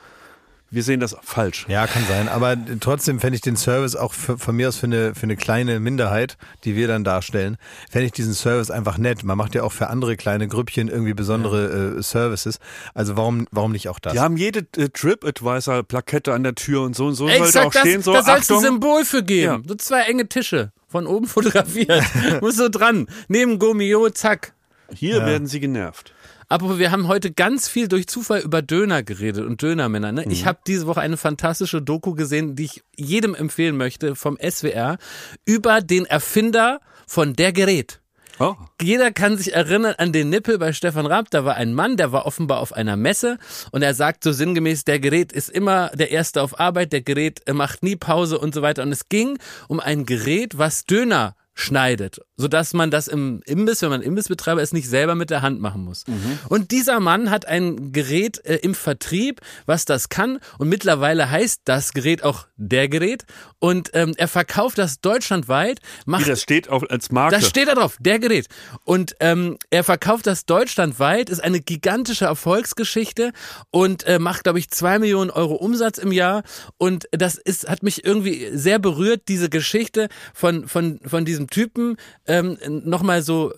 Wir sehen das falsch. Ja, kann sein. Aber trotzdem fände ich den Service auch für, von mir aus für eine, für eine kleine Minderheit, die wir dann darstellen, fände ich diesen Service einfach nett. Man macht ja auch für andere kleine Grüppchen irgendwie besondere äh, Services. Also warum, warum nicht auch das? Die haben jede äh, TripAdvisor-Plakette an der Tür und so und so sollte Exakt, auch das, stehen. So, da soll es ein Symbol für geben. Ja. So zwei enge Tische, von oben fotografiert. Muss so dran. Neben Gomio, zack. hier werden sie genervt. Apropos, wir haben heute ganz viel durch Zufall über Döner geredet und Dönermänner. Ne? Mhm. Ich habe diese Woche eine fantastische Doku gesehen, die ich jedem empfehlen möchte vom SWR über den Erfinder von Der Gerät. Oh. Jeder kann sich erinnern an den Nippel bei Stefan Raab. Da war ein Mann, der war offenbar auf einer Messe und er sagt so sinngemäß, der Gerät ist immer der Erste auf Arbeit, der Gerät macht nie Pause und so weiter. Und es ging um ein Gerät, was Döner schneidet, sodass man das im Imbiss, wenn man Imbissbetreiber ist, nicht selber mit der Hand machen muss. Und dieser Mann hat ein Gerät äh, im Vertrieb, was das kann und mittlerweile heißt das Gerät auch der Gerät und ähm, er verkauft das deutschlandweit, macht Wie, das steht auf, als Marke. das steht da drauf, der Gerät. Und ähm, er verkauft das deutschlandweit, ist eine gigantische Erfolgsgeschichte und äh, macht, glaube ich, zwei Millionen Euro Umsatz im Jahr. Und das ist, hat mich irgendwie sehr berührt, diese Geschichte von, von, von diesem Typen ähm, nochmal so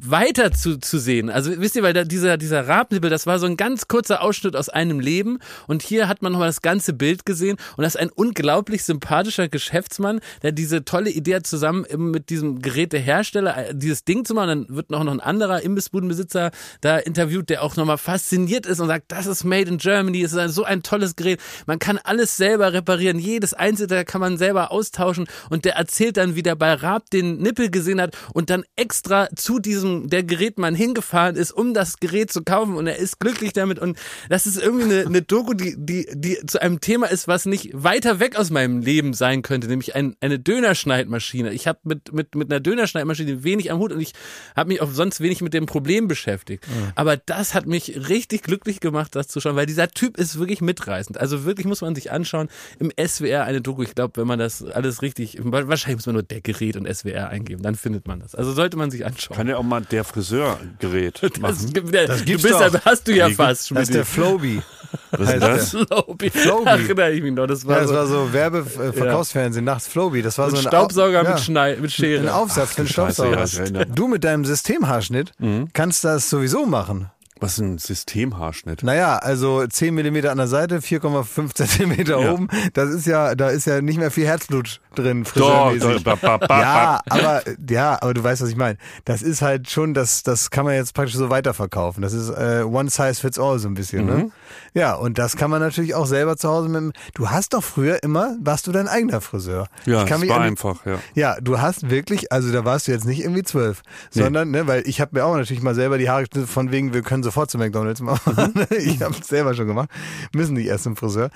weiter zu, zu sehen. Also wisst ihr, weil da dieser, dieser Rabenhibbel, das war so ein ganz kurzer Ausschnitt aus einem Leben. Und hier hat man nochmal das ganze Bild gesehen. Und das ist ein unglaublich sympathischer Geschäftsmann, der diese tolle Idee hat, zusammen mit diesem Gerätehersteller äh, dieses Ding zu machen. Dann wird noch, noch ein anderer Imbissbudenbesitzer da interviewt, der auch nochmal fasziniert ist und sagt, das ist made in Germany, es ist so ein tolles Gerät. Man kann alles selber reparieren, jedes einzelne kann man selber austauschen. Und der erzählt dann, wie der bei Raab den Nippel gesehen hat und dann extra zu diesem, der Gerätmann hingefahren ist, um das Gerät zu kaufen. Und er ist glücklich damit. Und das ist irgendwie eine, eine Doku, die, die, die zu einem Thema ist, was nicht weiter weg aus meinem Leben sein könnte, nämlich ein, eine Dönerschneidmaschine. Ich habe mit, mit, mit einer Dönerschneidmaschine wenig am Hut und ich habe mich auch sonst wenig mit dem Problem beschäftigt. Aber das hat mich richtig glücklich gemacht, das zu schauen, weil dieser Typ ist wirklich mitreißend. Also wirklich muss man sich anschauen. Im SWR eine Doku, ich glaube, wenn man das alles richtig, wahrscheinlich muss man nur der Gerät und SWR eingeben, dann findet man das. Also sollte man sich anschauen. Kann ja auch mal der Friseurgerät das, machen. der, Das du gibt's bist, doch. ja- hast du ja fast. Das ist der. Floby. Was ist das? Floby. Floby. Ach, erinnere ich mich noch. Das war, Ja, das so war so Werbeverkaufsfernsehen nachts Floby. Das war ein so ein Staubsauger Au- ja. mit, Schnei mit Schere. Ein Aufsatz für ja, Staubsauger. erinnere. du mit deinem Systemhaarschnitt kannst das sowieso machen. Was ist ein Systemhaarschnitt? Naja, also 10 Millimeter an der Seite, 4,5 Zentimeter Ja. oben. Das ist ja, da ist ja nicht mehr viel Herzblut drin, friseurmäßig. Ja, aber ja, aber du weißt, was ich meine. Das ist halt schon, das, das kann man jetzt praktisch so weiterverkaufen. Das ist äh, one size fits all so ein bisschen, Mhm. ne? Ja, und das kann man natürlich auch selber zu Hause mit. dem- Du hast doch früher immer, warst du dein eigener Friseur? Ja, ich kann mich war an- einfach, ja. Ja, du hast wirklich, also da warst du jetzt nicht irgendwie zwölf, sondern, ne, weil ich habe mir auch natürlich mal selber die Haare geschnitten, von wegen, wir können sofort zu McDonalds machen. ich habe es selber schon gemacht, müssen nicht erst zum Friseur.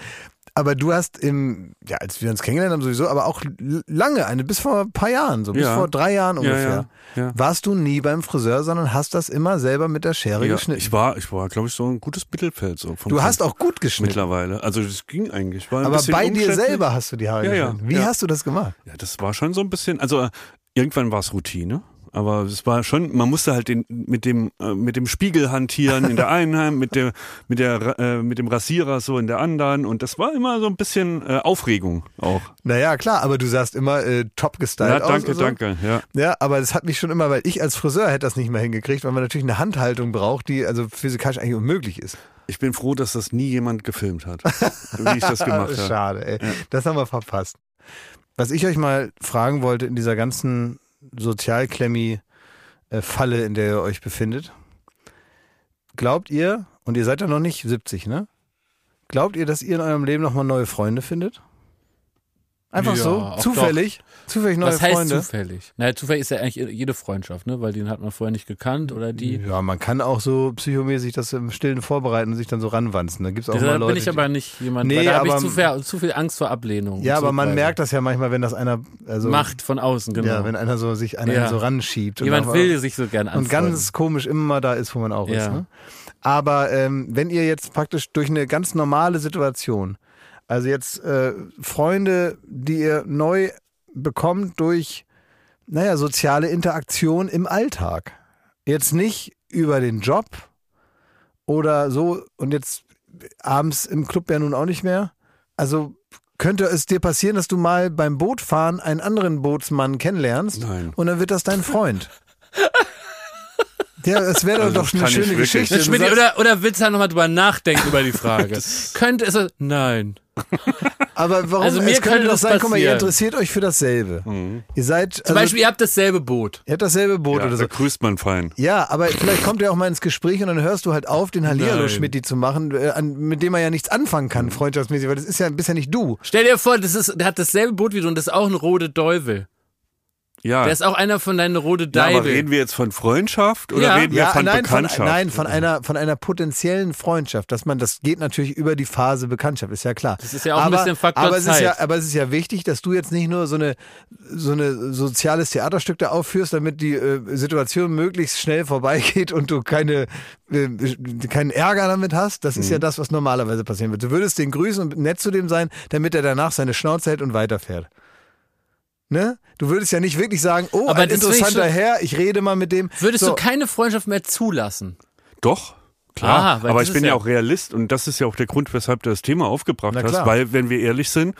Aber du hast im, ja, als wir uns kennengelernt haben sowieso, aber auch lange, eine bis vor ein paar Jahren, so bis Ja. vor drei Jahren ungefähr, ja, ja. warst du nie beim Friseur, sondern hast das immer selber mit der Schere geschnitten. ich war, ich war, glaube ich, so ein gutes Mittelfeld. So du hast Kind auch gut geschnitten. mittlerweile. Also das ging eigentlich. War Aber bei dir selber hast du die Haare Ja, ja, geschnitten. Wie hast du das gemacht? Ja, das war schon so ein bisschen, also äh, irgendwann war es Routine. Aber es war schon, man musste halt den, mit dem äh, mit dem Spiegel hantieren in der einen Hand, mit der mit der äh, mit dem Rasierer so in der anderen und das war immer so ein bisschen äh, Aufregung auch. Naja, klar, aber du sahst immer äh, top gestylt Ja, aus. danke, und so. danke. Ja. Ja, aber das hat mich schon immer, weil ich als Friseur hätte das nicht mehr hingekriegt, weil man natürlich eine Handhaltung braucht, die also physikalisch eigentlich unmöglich ist. Ich bin froh, dass das nie jemand gefilmt hat, wie ich das gemacht habe. Schade, ey. Das haben wir verpasst. Was ich euch mal fragen wollte in dieser ganzen Sozialklemmi-Falle, in der ihr euch befindet. Glaubt ihr, und ihr seid ja noch nicht 70, ne? Glaubt ihr, dass ihr in eurem Leben nochmal neue Freunde findet? Einfach Ja, so? Zufällig? Zufällig neue Was heißt Freunde? zufällig? Naja, zufällig ist ja eigentlich jede Freundschaft, ne? Weil den hat man vorher nicht gekannt oder die. Ja, man kann auch so psychomäßig das im Stillen vorbereiten und sich dann so ranwanzen. Da gibt's auch Da mal Leute. bin ich aber nicht jemand, Nee, weil da habe ich zu viel, zu viel Angst vor Ablehnung. ja, und aber man merkt das ja manchmal, wenn das einer also Macht von außen, genau. ja, wenn einer so sich an einen Ja. so ranschiebt und, Jemand auch- will sich so gern und anfreunden. ganz komisch immer da ist, wo man auch ist. Ja. Ne? Aber ähm, wenn ihr jetzt praktisch durch eine ganz normale Situation, also jetzt äh, Freunde, die ihr neu bekommt durch, naja, soziale Interaktion im Alltag, jetzt nicht über den Job oder so und jetzt abends im Club ja nun auch nicht mehr. Also könnte es dir passieren, dass du mal beim Bootfahren einen anderen Bootsmann kennenlernst Nein. und dann wird das dein Freund. Ja, es wäre Also doch das eine schöne. Geschichte. Schmidt, oder, oder willst du da nochmal drüber nachdenken über die Frage? Könnte es. Nein. aber warum? Also mir es könnte könnte doch das sein, guck mal, ihr passieren. interessiert euch für dasselbe. Ihr seid, Zum also, Beispiel, ihr habt dasselbe Boot. ihr habt dasselbe Boot Ja, oder so. da grüßt man fein. Ja, aber vielleicht kommt ihr auch mal ins Gespräch und dann hörst du halt auf, den Hallihallo Nein. Schmidti zu machen, äh, mit dem man ja nichts anfangen kann, freundschaftsmäßig, weil das ist ja, bist ja nicht du. Stell dir vor, das ist, der hat dasselbe Boot wie du und das ist auch ein rote Deuvel. Ja. Der ist auch einer von deinen Rode ja, aber Deibel. reden wir jetzt von Freundschaft oder Ja. reden wir Ja, von nein, von, Bekanntschaft? nein, von einer, von einer potenziellen Freundschaft, dass man, das geht natürlich über die Phase Bekanntschaft, ist ja klar. Das ist ja auch ein aber, bisschen Faktor aber es ist Zeit. ja, aber es ist ja wichtig, dass du jetzt nicht nur so eine, so eine soziales Theaterstück da aufführst, damit die äh, Situation möglichst schnell vorbeigeht und du keine, äh, keinen Ärger damit hast. Das ist Mhm. ja das, was normalerweise passieren wird. Du würdest den grüßen und nett zu dem sein, damit er danach seine Schnauze hält und weiterfährt. Ne? Du würdest ja nicht wirklich sagen, oh, Aber ein ich interessanter schon- Herr, ich rede mal mit dem. Würdest so. du keine Freundschaft mehr zulassen? Doch. Klar, Ah, aber ich bin ja ja- auch Realist und das ist ja auch der Grund, weshalb du das Thema aufgebracht hast, weil wenn wir ehrlich sind,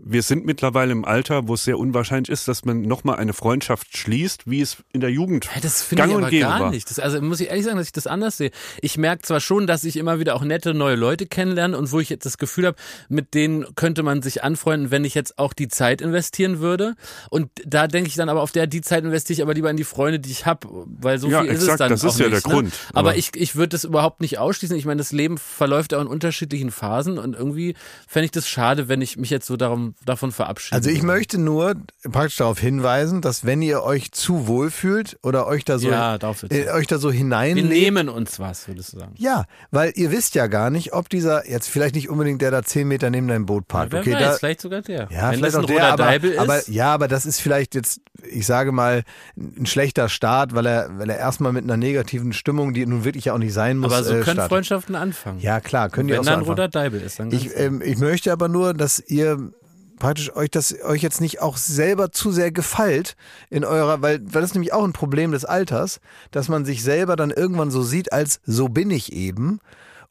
wir sind mittlerweile im Alter, wo es sehr unwahrscheinlich ist, dass man nochmal eine Freundschaft schließt, wie es in der Jugend Hey, das finde gang ich und aber gäbe gar war. nicht. Das, also muss ich ehrlich sagen, dass ich das anders sehe. Ich merke zwar schon, dass ich immer wieder auch nette neue Leute kennenlerne und wo ich jetzt das Gefühl habe, mit denen könnte man sich anfreunden, wenn ich jetzt auch die Zeit investieren würde. Und da denke ich dann aber auf der die Zeit investiere ich aber lieber in die Freunde, die ich habe, weil so Ja, viel ist es exakt, dann das auch ist ja nicht, der ne? Grund. Aber Aber- ich, ich würde das überhaupt nicht ausschließen. Ich meine, das Leben verläuft ja auch in unterschiedlichen Phasen und irgendwie fände ich das schade, wenn ich mich jetzt so darum, davon verabschiede. Also ich möchte nur praktisch darauf hinweisen, dass wenn ihr euch zu wohl fühlt oder euch da so, Ja, äh, euch da so Wir hineinlegt. nehmen uns was, würdest du sagen. Ja, weil ihr wisst ja gar nicht, ob dieser, jetzt vielleicht nicht unbedingt der da zehn Meter neben deinem Boot parkt. Wer okay, weiß, da, vielleicht sogar der. ja, Wenn vielleicht das ein auch der, aber, Deibel ist. aber ja, aber das ist vielleicht jetzt, ich sage mal, ein schlechter Start, weil er, weil er erstmal mit einer negativen Stimmung, die nun wirklich ja auch nicht sein muss, Aber so äh, können startet. Freundschaften anfangen. Ja, klar, können die Wenn auch so da ein anfangen. roter Deibel ist, dann Ich, ähm, ich möchte aber nur, dass ihr praktisch euch das euch jetzt nicht auch selber zu sehr gefällt in eurer, weil, weil das nämlich auch ein Problem des Alters, dass man sich selber dann irgendwann so sieht, als so bin ich eben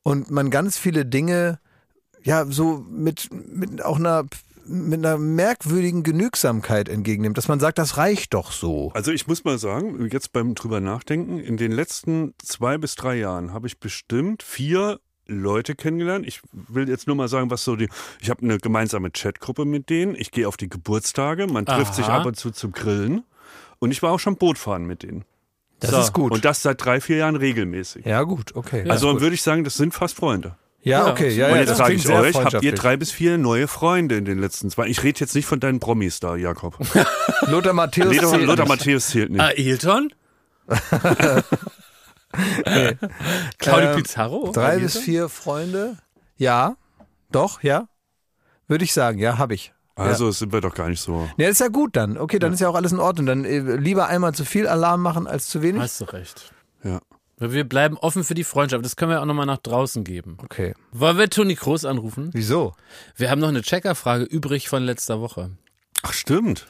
und man ganz viele Dinge ja so mit, mit auch einer mit einer merkwürdigen Genügsamkeit entgegennimmt, dass man sagt, das reicht doch so. Also ich muss mal sagen, jetzt beim drüber nachdenken, in den letzten zwei bis drei Jahren habe ich bestimmt vier Leute kennengelernt. Ich will jetzt nur mal sagen, was so die. Ich habe eine gemeinsame Chatgruppe mit denen. Ich gehe auf die Geburtstage. Man trifft sich Aha. ab und zu zum Grillen. Und ich war auch schon Bootfahren mit denen. Das So. ist gut. Und das seit drei, vier Jahren regelmäßig. ja, gut, okay. Ja. also würde ich sagen, das sind fast Freunde. Ja, Ja, okay. Ja, und ja, jetzt das frage ich euch, habt ihr drei bis vier neue Freunde in den letzten zwei? Ich rede jetzt nicht von deinen Promis da, Jakob. Lothar Matthäus. Lothar, zählt Lothar nicht. Matthäus zählt nicht. Ah, Ailton? Claudio Ähm, Pizarro? Drei bis vier Freunde? Ja, doch, ja. Würde ich sagen, ja, habe ich. Also sind wir doch gar nicht so. Ja, ist ja gut dann. Okay, dann ist ja auch alles in Ordnung. Dann äh, lieber einmal zu viel Alarm machen als zu wenig. Hast du recht. Ja. Wir bleiben offen für die Freundschaft. Das können wir auch nochmal nach draußen geben. Okay. Wollen wir Toni Kroos anrufen? Wieso? Wir haben noch eine Checkerfrage übrig von letzter Woche. Ach, stimmt.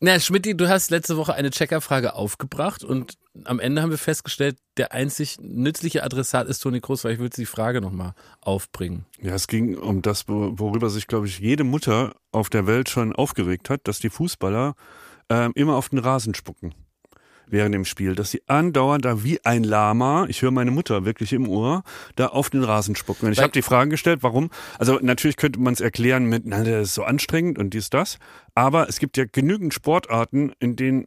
Na, Schmidti, du hast letzte Woche eine Checkerfrage aufgebracht und am Ende haben wir festgestellt, der einzig nützliche Adressat ist Toni Kroos, weil ich will die Frage nochmal aufbringen. Ja, es ging um das, wo- worüber sich, glaube ich, jede Mutter auf der Welt schon aufgeregt hat, dass die Fußballer ähm, immer auf den Rasen spucken während dem Spiel, dass sie andauernd da wie ein Lama, ich höre meine Mutter wirklich im Ohr, da auf den Rasen spucken. Und ich habe die Frage gestellt, warum? Also natürlich könnte man es erklären mit, na, das ist so anstrengend und dies, das, aber es gibt ja genügend Sportarten, in denen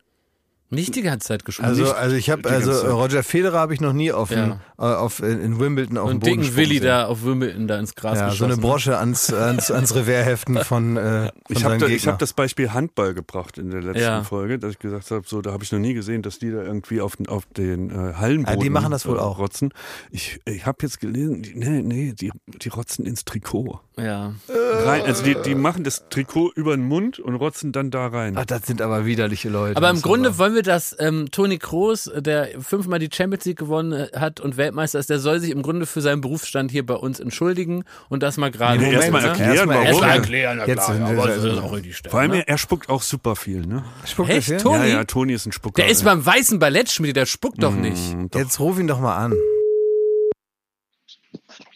Nicht die ganze Zeit geschoben. Also, also ich habe also. Roger Federer habe ich noch nie auf, Ja. dem, äh, auf in in Wimbledon auf dem und Boden dicken Willi sehen. da auf Wimbledon da ins Gras Ja, so geschossen. eine Brosche ans, ans, ans Revers heften von, äh, von Ich habe da, ich hab das Beispiel Handball gebracht in der letzten Ja. Folge, dass ich gesagt habe, so da habe ich noch nie gesehen, dass die da irgendwie auf den, auf den äh, Hallenboden Ja, die machen das wohl äh, auch. rotzen. Ich, ich habe jetzt gelesen, die, nee, nee, die, die rotzen ins Trikot. Ja. Rein, also die, die machen das Trikot über den Mund und rotzen dann da rein. Ach, das sind aber widerliche Leute. Aber im ist Grunde aber- wollen wir, dass ähm, Toni Kroos, der fünfmal die Champions League gewonnen äh, hat und Weltmeister ist, der soll sich im Grunde für seinen Berufsstand hier bei uns entschuldigen und das mal gerade. Nee, erst mal ne? erklären, Erstmal warum. Erstmal er- erklären, na Jetzt klar, sind wir- aber das ist auch richtig Vor allem, ne? er, spuckt auch super viel, ne? Spuckt Echt? hier? Toni? Ja, ja, Toni ist ein Spucker. Der ist ey. beim weißen Ballett, Schmidt, der spuckt doch nicht. Mm, doch. Jetzt ruf ihn doch mal an.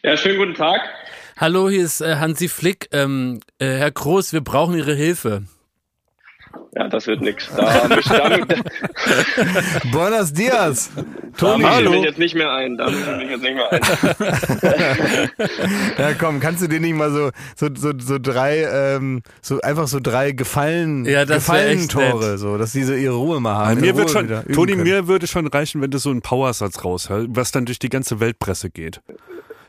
Ja, schönen guten Tag. Hallo, hier ist äh, Hansi Flick. Ähm, äh, Herr Kroos, wir brauchen Ihre Hilfe. Ja, das wird nix. Da mische Buenos dias. Toni, Toni. ich mich jetzt nicht mehr ein. Da ich jetzt nicht mehr ein. Ja, komm, kannst du dir nicht mal so, so, so, so drei, ähm, so einfach so drei Gefallen, Ja, Gefallen-Tore, nett. so, dass die so ihre Ruhe mal haben. Mir wird schon, Toni, können. mir würde schon reichen, wenn du so einen Powersatz raushältst, was dann durch die ganze Weltpresse geht.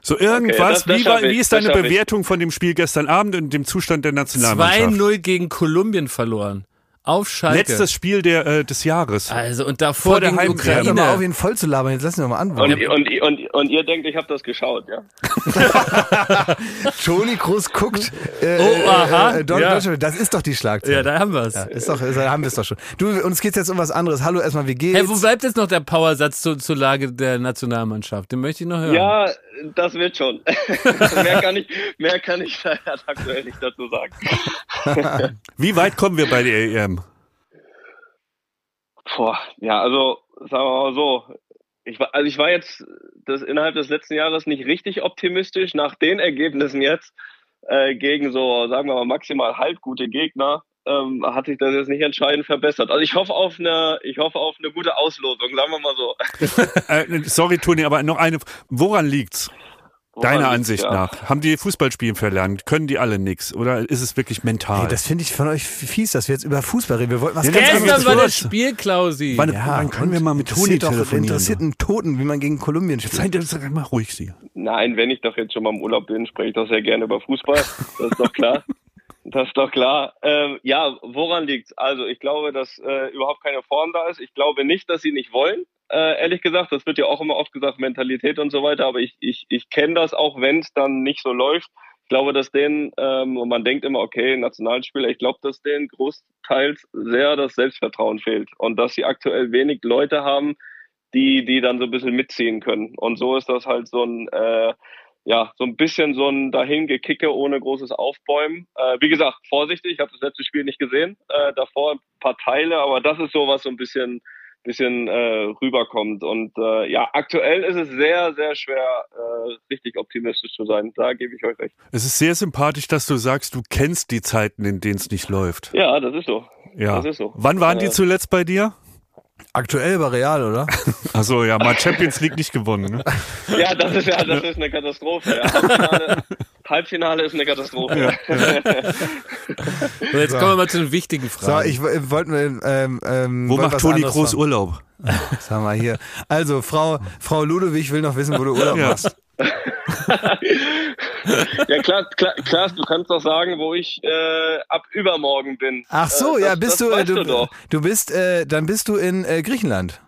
So irgendwas, das- das wie, war, wie ist deine schaff ich. Bewertung von dem Spiel gestern Abend und dem Zustand der Nationalmannschaft? 2-0 gegen Kolumbien verloren. auf Schalke. Letztes Spiel der, äh, des Jahres. Also und davor Vor der gegen Heimkehr. Hört mal auf, Ukraine. ihn voll zu labern. Jetzt lassen wir mal Und, antworten. und, und, und ihr denkt, ich habe das geschaut, ja? Toni Kroos guckt. Äh, Oh, aha. Äh, Don Ja. Deutschland. Das ist doch die Schlagzeile. Ja, da haben wir es. Ja, ist doch, ist, haben wir es doch schon. Du, uns geht's jetzt um was anderes. Hallo, erstmal, wie geht's? Hey, wo bleibt jetzt noch der Powersatz zu, zur Lage der Nationalmannschaft? Den möchte ich noch hören. Ja, das wird schon. mehr, kann ich, mehr kann ich da aktuell nicht dazu sagen. Wie weit kommen wir bei der EM? Boah, ja, also sagen wir mal so. Ich war, also ich war jetzt das innerhalb des letzten Jahres nicht richtig optimistisch. Nach den Ergebnissen jetzt äh, gegen so, sagen wir mal, maximal halbgute Gegner, ähm, hat sich das jetzt nicht entscheidend verbessert. Also ich hoffe auf eine, ich hoffe auf eine gute Auslosung, sagen wir mal so. Äh, sorry, Toni, aber noch eine. Woran liegt's? Woran Deiner liegt's, Ansicht ja. nach. Haben die Fußballspielen verlernt? Können die alle nix? Oder ist es wirklich mental? Hey, das finde ich von euch fies, dass wir jetzt über Fußball reden. Wir wollten was Ja, ganz anderes. war der los. Spiel, Klausi. Wann, Ja, wann können wir mal mit Toni telefonieren? interessiert einen Toten, wie man gegen Kolumbien spielt. Seid ihr mal ruhig, Sie. Nein, wenn ich doch jetzt schon mal im Urlaub bin, spreche ich doch sehr gerne über Fußball. Das ist doch klar. Das ist doch klar. Ähm, ja, woran liegt's? Also ich glaube, dass äh, überhaupt keine Form da ist. Ich glaube nicht, dass sie nicht wollen. Äh, ehrlich gesagt, das wird ja auch immer oft gesagt, Mentalität und so weiter. Aber ich, ich, ich kenne das auch, wenn es dann nicht so läuft. Ich glaube, dass denen, ähm, und man denkt immer, okay, Nationalspieler, ich glaube, dass denen großteils sehr das Selbstvertrauen fehlt. Und dass sie aktuell wenig Leute haben, die, die dann so ein bisschen mitziehen können. Und so ist das halt so ein, äh, ja, so ein bisschen so ein Dahingekicke ohne großes Aufbäumen. Äh, wie gesagt, vorsichtig, ich habe das letzte Spiel nicht gesehen, äh, davor ein paar Teile, aber das ist so, was so ein bisschen, bisschen äh, rüberkommt. Und äh, ja, aktuell ist es sehr, sehr schwer, äh, richtig optimistisch zu sein. Da gebe ich euch recht. Es ist sehr sympathisch, dass du sagst, du kennst die Zeiten, in denen es nicht läuft. Ja, das ist so. Ja. Das ist so. Wann waren die Äh, zuletzt bei dir? Aktuell bei Real, oder? Achso, ja, mal Champions League nicht gewonnen. Ne? Ja, das ist ja, das ist eine Katastrophe. Ja. Halbfinale, ist eine Katastrophe. So, jetzt kommen wir mal zu den wichtigen So, Fragen. ich äh, wollte ähm, ähm, Wo macht Toni Groß fragen. Urlaub? Haben wir hier? Also, Frau, Frau Ludewig will noch wissen, wo du Urlaub Ja. machst. ja, klar, klar, klar, du kannst doch sagen, wo ich äh, ab übermorgen bin. Ach so, äh, ja, das, bist das du, weißt du, du doch. du bist, äh, dann bist du in äh, Griechenland.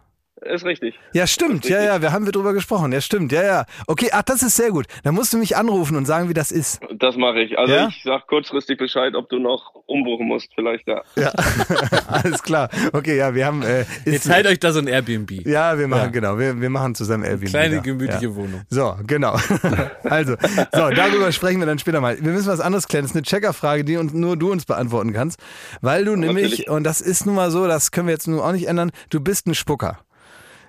Ist richtig. Ja, stimmt. Ja, ja, wir haben wir drüber gesprochen. Ja, stimmt. Ja, ja. Okay, ach, das ist sehr gut. Dann musst du mich anrufen und sagen, wie das ist. Das mache ich. Also Ja? ich sag kurzfristig Bescheid, ob du noch umbuchen musst, vielleicht ja. Ja, alles klar. Okay, ja, wir haben. Äh, Ihr teilt euch da so ein Airbnb. ja, wir machen Ja. genau. Wir, wir machen zusammen Airbnb. Kleine, da. gemütliche ja. Wohnung. So, genau. also, so, darüber sprechen wir dann später mal. Wir müssen was anderes klären. Das ist eine Checkerfrage, die uns, nur du uns beantworten kannst. Weil du nämlich, natürlich. und das ist nun mal so, das können wir jetzt nun auch nicht ändern, du bist ein Spucker.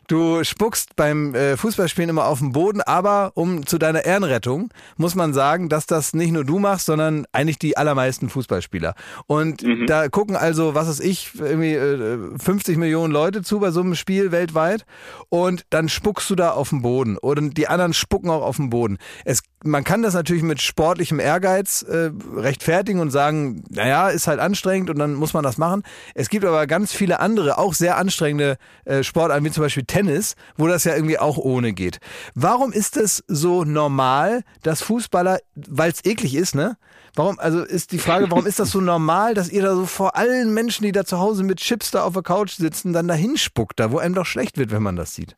Du spuckst beim äh, Fußballspielen immer auf den Boden, aber um zu deiner Ehrenrettung muss man sagen, dass das nicht nur du machst, sondern eigentlich die allermeisten Fußballspieler. Und da gucken also, was weiß ich, irgendwie äh, 50 Millionen Leute zu bei so einem Spiel weltweit und dann spuckst du da auf den Boden und die anderen spucken auch auf den Boden. Es, man kann das natürlich mit sportlichem Ehrgeiz äh, rechtfertigen und sagen, naja, ist halt anstrengend und dann muss man das machen. Es gibt aber ganz viele andere, auch sehr anstrengende äh, Sportarten, wie zum Beispiel Tennis, wo das ja irgendwie auch ohne geht. Warum ist es so normal, dass Fußballer, weil es eklig ist, ne? Warum, also ist die Frage, warum ist das so normal, dass ihr da so vor allen Menschen, die da zu Hause mit Chips da auf der Couch sitzen, dann dahin spuckt, da wo einem doch schlecht wird, wenn man das sieht?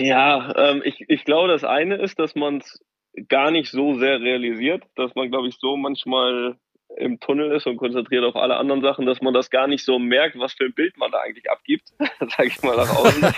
Ja, ähm, ich, ich glaube, das eine ist, dass man es gar nicht so sehr realisiert, dass man, glaube ich, so manchmal im Tunnel ist und konzentriert auf alle anderen Sachen, dass man das gar nicht so merkt, was für ein Bild man da eigentlich abgibt, sage ich mal nach außen.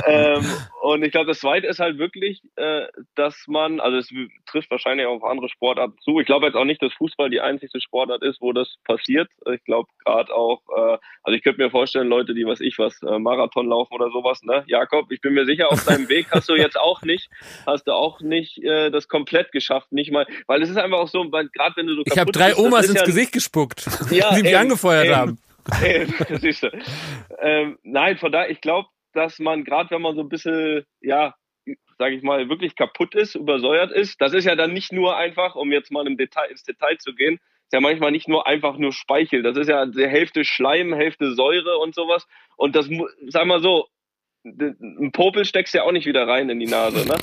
ähm, und ich glaube, das Zweite ist halt wirklich, äh, dass man, also es trifft wahrscheinlich auch auf andere Sportarten zu. Ich glaube jetzt auch nicht, dass Fußball die einzige Sportart ist, wo das passiert. Ich glaube gerade auch, äh, also ich könnte mir vorstellen, Leute, die was ich was, äh, Marathon laufen oder sowas, ne? Jakob, ich bin mir sicher, auf deinem Weg hast du jetzt auch nicht, hast du auch nicht äh, das komplett geschafft, nicht mal, weil es ist einfach auch so, weil gerade wenn du so Ich habe kaputt drei bist, Omas ins ja- Gesicht gespuckt, Ja, die mich angefeuert eben. haben. Eben, siehst du. Ähm, nein, von daher, ich glaube, dass man gerade, wenn man so ein bisschen, ja, sage ich mal, wirklich kaputt ist, übersäuert ist, das ist ja dann nicht nur einfach, um jetzt mal im Detail, ins Detail zu gehen, ist ja manchmal nicht nur einfach nur Speichel. Das ist ja die Hälfte Schleim, Hälfte Säure und sowas. Und das, sag mal so, ein Popel steckst du ja auch nicht wieder rein in die Nase, ne?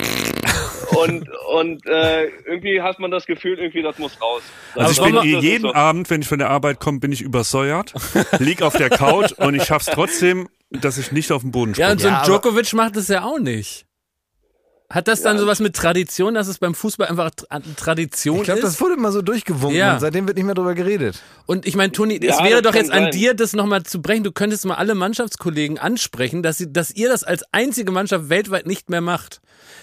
Und, und äh, irgendwie hat man das Gefühl, irgendwie das muss raus. Also ich bin das jeden so. Abend, wenn ich von der Arbeit komme, bin ich übersäuert, lieg auf der Couch und ich schaff's trotzdem, dass ich nicht auf den Boden Ja, springe. und so ein aber- Djokovic macht es ja auch nicht. Hat das dann sowas mit Tradition, dass es beim Fußball einfach Tra- Tradition Ich glaube, ist? das wurde mal so durchgewunken Ja. und seitdem wird nicht mehr drüber geredet. Und ich meine, Toni, es Ja, wäre das doch jetzt kann an sein. dir, das nochmal zu brechen. Du könntest mal alle Mannschaftskollegen ansprechen, dass, sie, dass ihr das als einzige Mannschaft weltweit nicht mehr macht.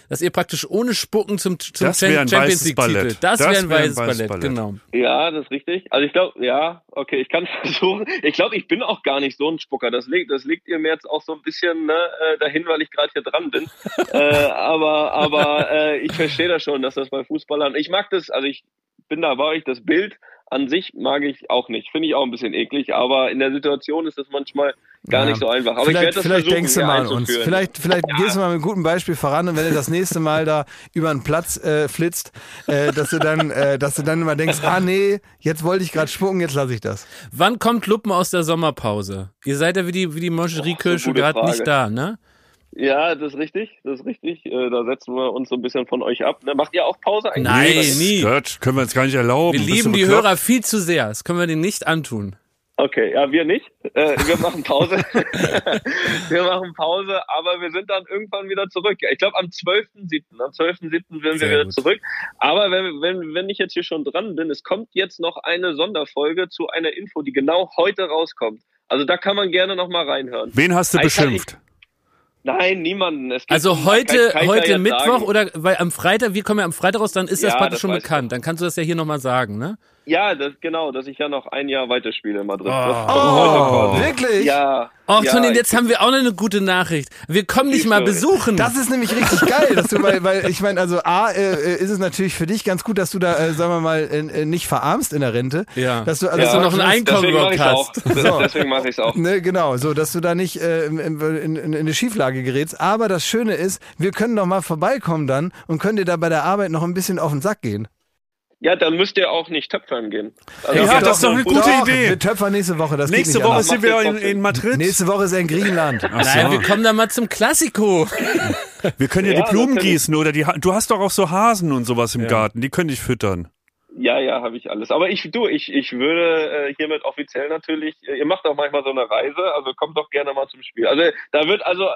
Dass ihr praktisch ohne Spucken zum, zum Das Champions weißes League-Titel. Ballett. Das, Das wäre ein wär ein weißes Ballett, Ballett. genau. Ja, das ist richtig. Also ich glaube, ja, okay, ich kann es versuchen. Ich glaube, ich bin auch gar nicht so ein Spucker. Das liegt, das liegt ihr mir jetzt auch so ein bisschen ne, äh, dahin, weil ich gerade hier dran bin. äh, aber aber äh, ich verstehe das schon, dass das bei Fußballern. Ich mag das, also ich bin da bei euch, das Bild an sich mag ich auch nicht. Finde ich auch ein bisschen eklig, aber in der Situation ist das manchmal gar Ja. nicht so einfach. Aber ich vielleicht vielleicht denkst du mal an uns. Vielleicht, vielleicht gehst du mal mit einem guten Beispiel voran und wenn du das nächste Mal da über einen Platz äh, flitzt, äh, dass du dann, äh, dass du dann immer denkst, ah nee, jetzt wollte ich gerade spucken, jetzt lasse ich das. Wann kommt Luppen aus der Sommerpause? Ihr seid ja wie die, wie die Moncherie-Kirsche gute gerade nicht da, ne? Ja, das ist richtig, das ist richtig. Äh, da setzen wir uns so ein bisschen von euch ab. Ne? Macht ihr auch Pause eigentlich? Nein, nie. Gott, können wir uns gar nicht erlauben. Wir lieben die? Hörer viel zu sehr. Das können wir denen nicht antun. Okay, ja, wir nicht. Äh, wir machen Pause. wir machen Pause, aber wir sind dann irgendwann wieder zurück. Ich glaube, am 12.07. Am 12.07. sind wir Sehr wieder gut. zurück. Aber wenn, wenn, wenn ich jetzt hier schon dran bin, es kommt jetzt noch eine Sonderfolge zu einer Info, die genau heute rauskommt. Also da kann man gerne noch mal reinhören. Wen hast du Ich beschimpft? Nein, niemanden. Also heute, ja heute Mittwoch sagen. oder weil am Freitag, wir kommen ja am Freitag raus, dann ist das Ja, praktisch das schon weiß ich bekannt. Dann kannst du das ja hier nochmal sagen, ne? Ja, das, genau, dass ich ja noch ein Jahr weiterspiele in Madrid. Das kommt Oh, quasi. wirklich? Ja. Och, ja, Toni, jetzt haben wir auch noch eine gute Nachricht. Wir kommen dich mal besuchen. Das ist nämlich richtig geil, dass du, weil, weil ich meine, also A, äh, äh, ist es natürlich für dich ganz gut, dass du da, äh, sagen wir mal, äh, äh, nicht verarmst in der Rente. Ja. Dass du, also Dass du so- noch ein Einkommen deswegen mach überhaupt ich's auch. hast. Das- Deswegen mache ich es auch. Ne, genau, so, dass du da nicht äh, in, in, in, in eine Schieflage gerätst. Aber das Schöne ist, wir können doch mal vorbeikommen dann und können dir da bei der Arbeit noch ein bisschen auf den Sack gehen. Ja, dann müsst ihr auch nicht töpfern gehen. Also Ja, das ist doch eine gute Doch, Idee. Wir töpfern nächste Woche, das Nächste geht nicht Woche anders. sind wir in, in Madrid. Nächste Woche ist er in Griechenland. Ach so. Naja, wir kommen da mal zum Klassiko. Wir können ja, Ja, die Blumen gießen oder die. Du hast doch auch so Hasen und sowas im Garten. Die können dich füttern. Ja, ja, habe ich alles. Aber ich, du, ich, ich würde äh, hiermit offiziell natürlich, ihr macht auch manchmal so eine Reise, also kommt doch gerne mal zum Spiel. Also da wird also,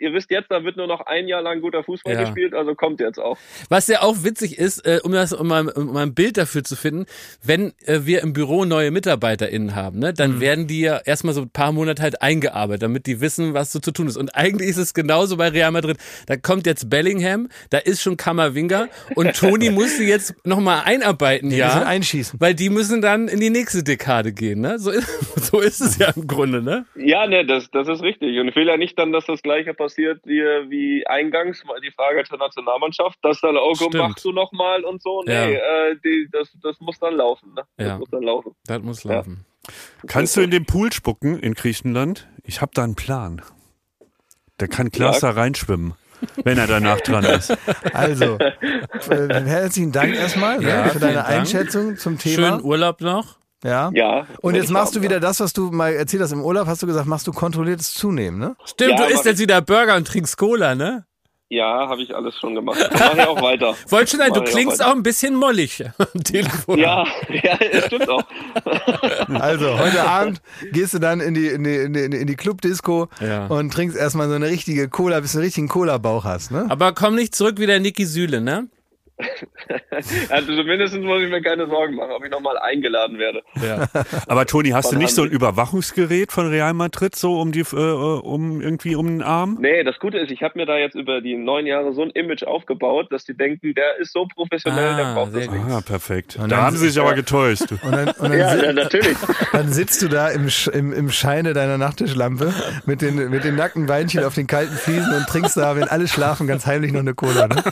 ihr wisst jetzt, da wird nur noch ein Jahr lang guter Fußball Ja. gespielt, also kommt jetzt auch. Was ja auch witzig ist, äh, um, das, um, mal, um mal ein Bild dafür zu finden, wenn äh, wir im Büro neue MitarbeiterInnen haben, ne, dann Mhm. werden die ja erstmal so ein paar Monate halt eingearbeitet, damit die wissen, was so zu tun ist. Und eigentlich ist es genauso bei Real Madrid. Da kommt jetzt Bellingham, da ist schon Kammerwinger und Toni muss sie jetzt nochmal einarbeiten, ja. müssen einschießen. Weil die müssen dann in die nächste Dekade gehen, ne? So ist, so ist es ja im Grunde, ne? Ja, ne, das, das ist richtig. Und ich will ja nicht dann, dass das Gleiche passiert wie, wie eingangs, mal die Frage zur Nationalmannschaft, dass dann, komm, Stimmt. machst du nochmal und so. Nee, Ja. äh, die, das, das muss dann laufen. Ne? Das Ja. muss dann laufen. Das muss laufen. Kannst du in den Pool spucken in Griechenland? Ich habe da einen Plan. Da kann Klaas Ja. da reinschwimmen, wenn er danach dran ist. Also, äh, herzlichen Dank erstmal Ja, ne, für deine Dank. Einschätzung zum Thema. Schönen Urlaub noch. Ja. Ja. Und jetzt machst du haben, wieder das, was du mal erzählt hast im Urlaub, hast du gesagt, machst du kontrolliertes Zunehmen, ne? Stimmt, Ja, du isst jetzt wieder Burger und trinkst Cola, ne? Ja, habe ich alles schon gemacht. Mach ich auch weiter. Wollte schon sagen, du Mach ich klingst weiter. auch ein bisschen mollig am Telefon. Ja, ja, das stimmt auch. Also, heute Abend gehst du dann in die, in die, in die, in die Club-Disco Ja. und trinkst erstmal so eine richtige Cola, bis du einen richtigen Cola-Bauch hast, ne? Aber komm nicht zurück wie der Niki Süle, ne? Also zumindest muss ich mir keine Sorgen machen, ob ich nochmal eingeladen werde. Ja. Aber Toni, hast du Von nicht so ein. Überwachungsgerät von Real Madrid so um die, äh, um irgendwie um den Arm? Nee, das Gute ist, ich habe mir da jetzt über die neun Jahre so ein Image aufgebaut, dass die denken, der ist so professionell, der Ah, braucht sehr das gut. nicht. Ah, perfekt. Und Da haben sie sich aber getäuscht. Du. Und dann, und dann, Ja, ja, natürlich. dann sitzt du da im, Sch- im, im Scheine deiner Nachttischlampe mit den, mit den nackten Beinchen auf den kalten Fliesen und trinkst da, wenn alle schlafen, ganz heimlich noch eine Cola, ne?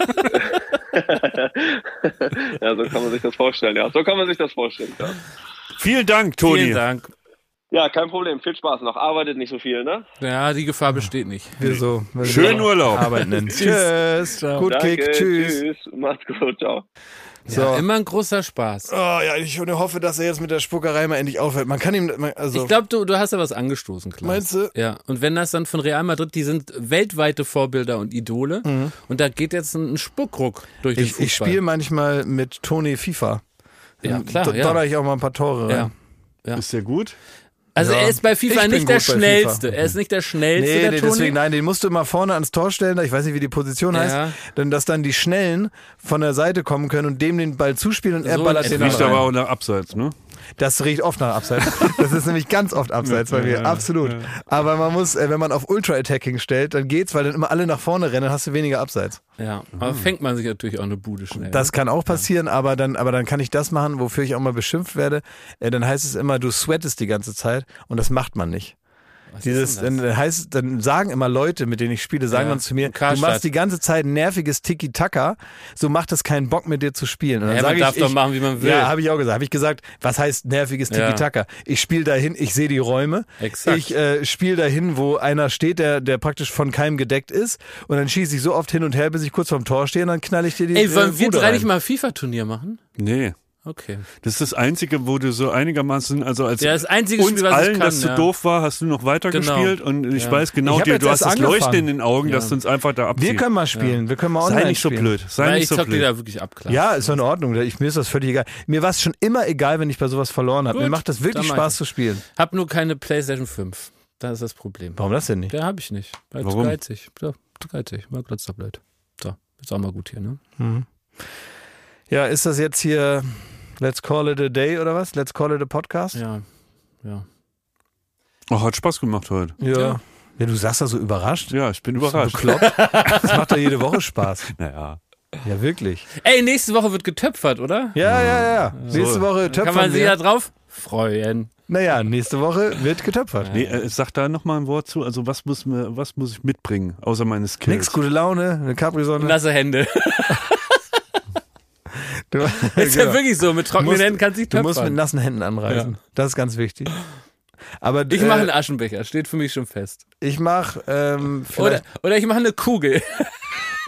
ja, so kann man sich das vorstellen, ja. So kann man sich das vorstellen, ja. Vielen Dank, Toni. Vielen Dank. Ja, kein Problem. Viel Spaß noch. Arbeitet nicht so viel, ne? Ja, die Gefahr besteht nicht. Wir so. Schönen Urlaub. Arbeiten. Tschüss. Gut Danke, Kick. Tschüss. Tschüss. Macht's gut. Ciao. So. Ja, immer ein großer Spaß. Oh ja, ich hoffe, dass er jetzt mit der Spuckerei mal endlich aufhört. Man kann ihm, also. Ich glaube, du, du hast da was angestoßen, Klaus. Meinst du? Ja, und wenn das dann von Real Madrid, die sind weltweite Vorbilder und Idole, und da geht jetzt ein Spuckruck durch den Mhm. ich, Fußball. ich spiele manchmal mit Toni FIFA. Ja, klar, Da ja. donner ich auch mal ein paar Tore rein. Ja. Ist der gut? Also Ja. er ist bei FIFA nicht der schnellste. FIFA. Er ist nicht der schnellste, Nee, der nee Toni. deswegen, nein, den musst du immer vorne ans Tor stellen, ich weiß nicht, wie die Position Ja. heißt, denn dass dann die Schnellen von der Seite kommen können und dem den Ball zuspielen und er So ballert in den dann aber auch nach Abseits, ne? Das riecht oft nach Abseits. Das ist nämlich ganz oft Abseits bei mir, absolut. Aber man muss, äh, wenn man auf Ultra-Attacking stellt, dann geht's, weil dann immer alle nach vorne rennen, dann hast du weniger Abseits. Ja, aber fängt man sich natürlich auch eine Bude schnell. Das kann auch passieren, aber dann, aber dann kann ich das machen, wofür ich auch mal beschimpft werde. Äh, dann heißt es immer, du sweatest die ganze Zeit und das macht man nicht. Was Dieses, dann heißt, dann sagen immer Leute, mit denen ich spiele, sagen Ja, dann zu mir, du machst die ganze Zeit nerviges Tiki-Taka, so macht es keinen Bock mit dir zu spielen. Und dann Ja, man darf ich, doch machen, wie man will. Ja, habe ich auch gesagt. Habe ich gesagt, was heißt nerviges Ja. Tiki-Taka? Ich spiele dahin, ich sehe die Räume. Exakt. Ich äh, spiele dahin, wo einer steht, der, der praktisch von keinem gedeckt ist. Und dann schieße ich so oft hin und her, bis ich kurz vorm Tor stehe und dann knall ich dir die Ey, wollen äh, wir drei nicht mal ein FIFA-Turnier machen? Nee. Okay. Das ist das Einzige, wo du so einigermaßen, also als Ja, das einzige uns Spiel, was ich allen kann, das zu ja. doof war, hast du noch weitergespielt und ich Ja. weiß genau, dir, du hast das Leuchten angefangen. in den Augen, Ja. dass du uns einfach da Wir abziehst. können mal spielen. Wir können mal online Sei nicht so spielen. blöd. Sei Weil nicht ich so zock blöd. da wirklich abklasse. Ja, ist doch in Ordnung. Ich, mir ist das völlig egal. Mir war es schon immer egal, wenn ich bei sowas verloren habe. Mir macht das wirklich Spaß zu spielen. Hab nur keine PlayStation 5. Das ist das Problem. Warum das denn nicht? Der habe ich nicht. Weil Warum? zu geizig. Ja, zu geizig. Mal glotzt blöd. So, ist auch mal gut hier, ne? Ja, ist das jetzt hier Let's Call It a Day oder was? Let's Call It a Podcast? Ja. Ja. Oh, hat Spaß gemacht heute. Ja. Ja. Ja, du sagst da so überrascht. Ja, ich bin überrascht. Bekloppt. Das macht doch jede Woche Spaß. Naja. Ja, wirklich. Ey, nächste Woche wird getöpfert, oder? Ja, ja, ja. Nächste Woche Kann man töpfern sich da drauf freuen. Naja, nächste Woche wird getöpfert. Nee, äh, sag da nochmal ein Wort zu. Also was muss, mir, was muss ich mitbringen, außer meine Skills? Nix, gute Laune, eine Capri-Sonne. Nasse Hände. Du, Ist ja genau. wirklich so. Mit trockenen musst- Händen kannst du nicht du musst mit töpfern. nassen Händen anreisen. Das ist ganz wichtig. Aber Ich äh, mache einen Aschenbecher. Steht für mich schon fest. ich mache ähm, Oder, vielleicht, oder ich mache eine Kugel.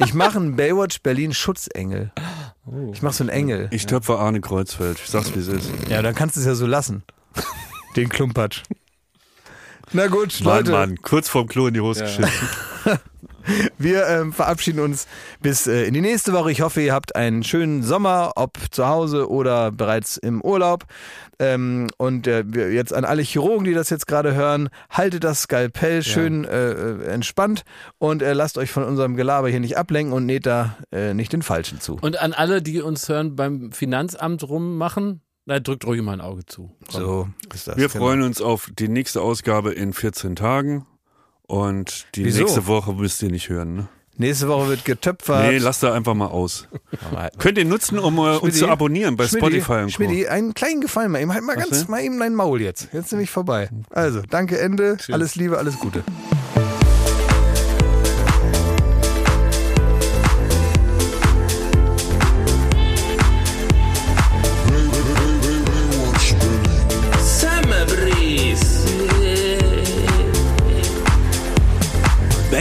ich mache einen Baywatch Berlin Schutzengel. Oh. Ich mache so einen Engel. Ich töpfe Arne Kreuzfeld. Ich sag's, wie es ist. Ja, dann kannst du es ja so lassen. Den Klumpatsch. Na gut, Mann, Leute, Mann, kurz vorm Klo in die Hose geschissen. Wir ähm, verabschieden uns bis äh, in die nächste Woche. Ich hoffe, ihr habt einen schönen Sommer, ob zu Hause oder bereits im Urlaub. Ähm, und äh, jetzt an alle Chirurgen, die das jetzt gerade hören, haltet das Skalpell schön äh, äh, entspannt und äh, lasst euch von unserem Gelaber hier nicht ablenken und näht da äh, nicht den Falschen zu. Und an alle, die uns hören beim Finanzamt rummachen, na, drückt ruhig mal ein Auge zu. Komm. So ist das. Wir genau. freuen uns auf die nächste Ausgabe in 14 Tagen. Und die Wieso? nächste Woche müsst ihr nicht hören. Ne? Nächste Woche wird getöpfert. Nee, lasst da einfach mal aus. Könnt ihr nutzen, um äh, uns zu abonnieren bei Schmidti, Spotify und Co. Schmidti, einen kleinen Gefallen mal eben. Halt mal Was ganz denn? mal eben dein Maul jetzt. Jetzt nämlich vorbei. Also, danke, Ende. Alles Liebe, alles Gute.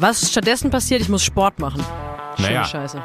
Was stattdessen passiert, ich muss Sport machen. Schöne Naja. Scheiße.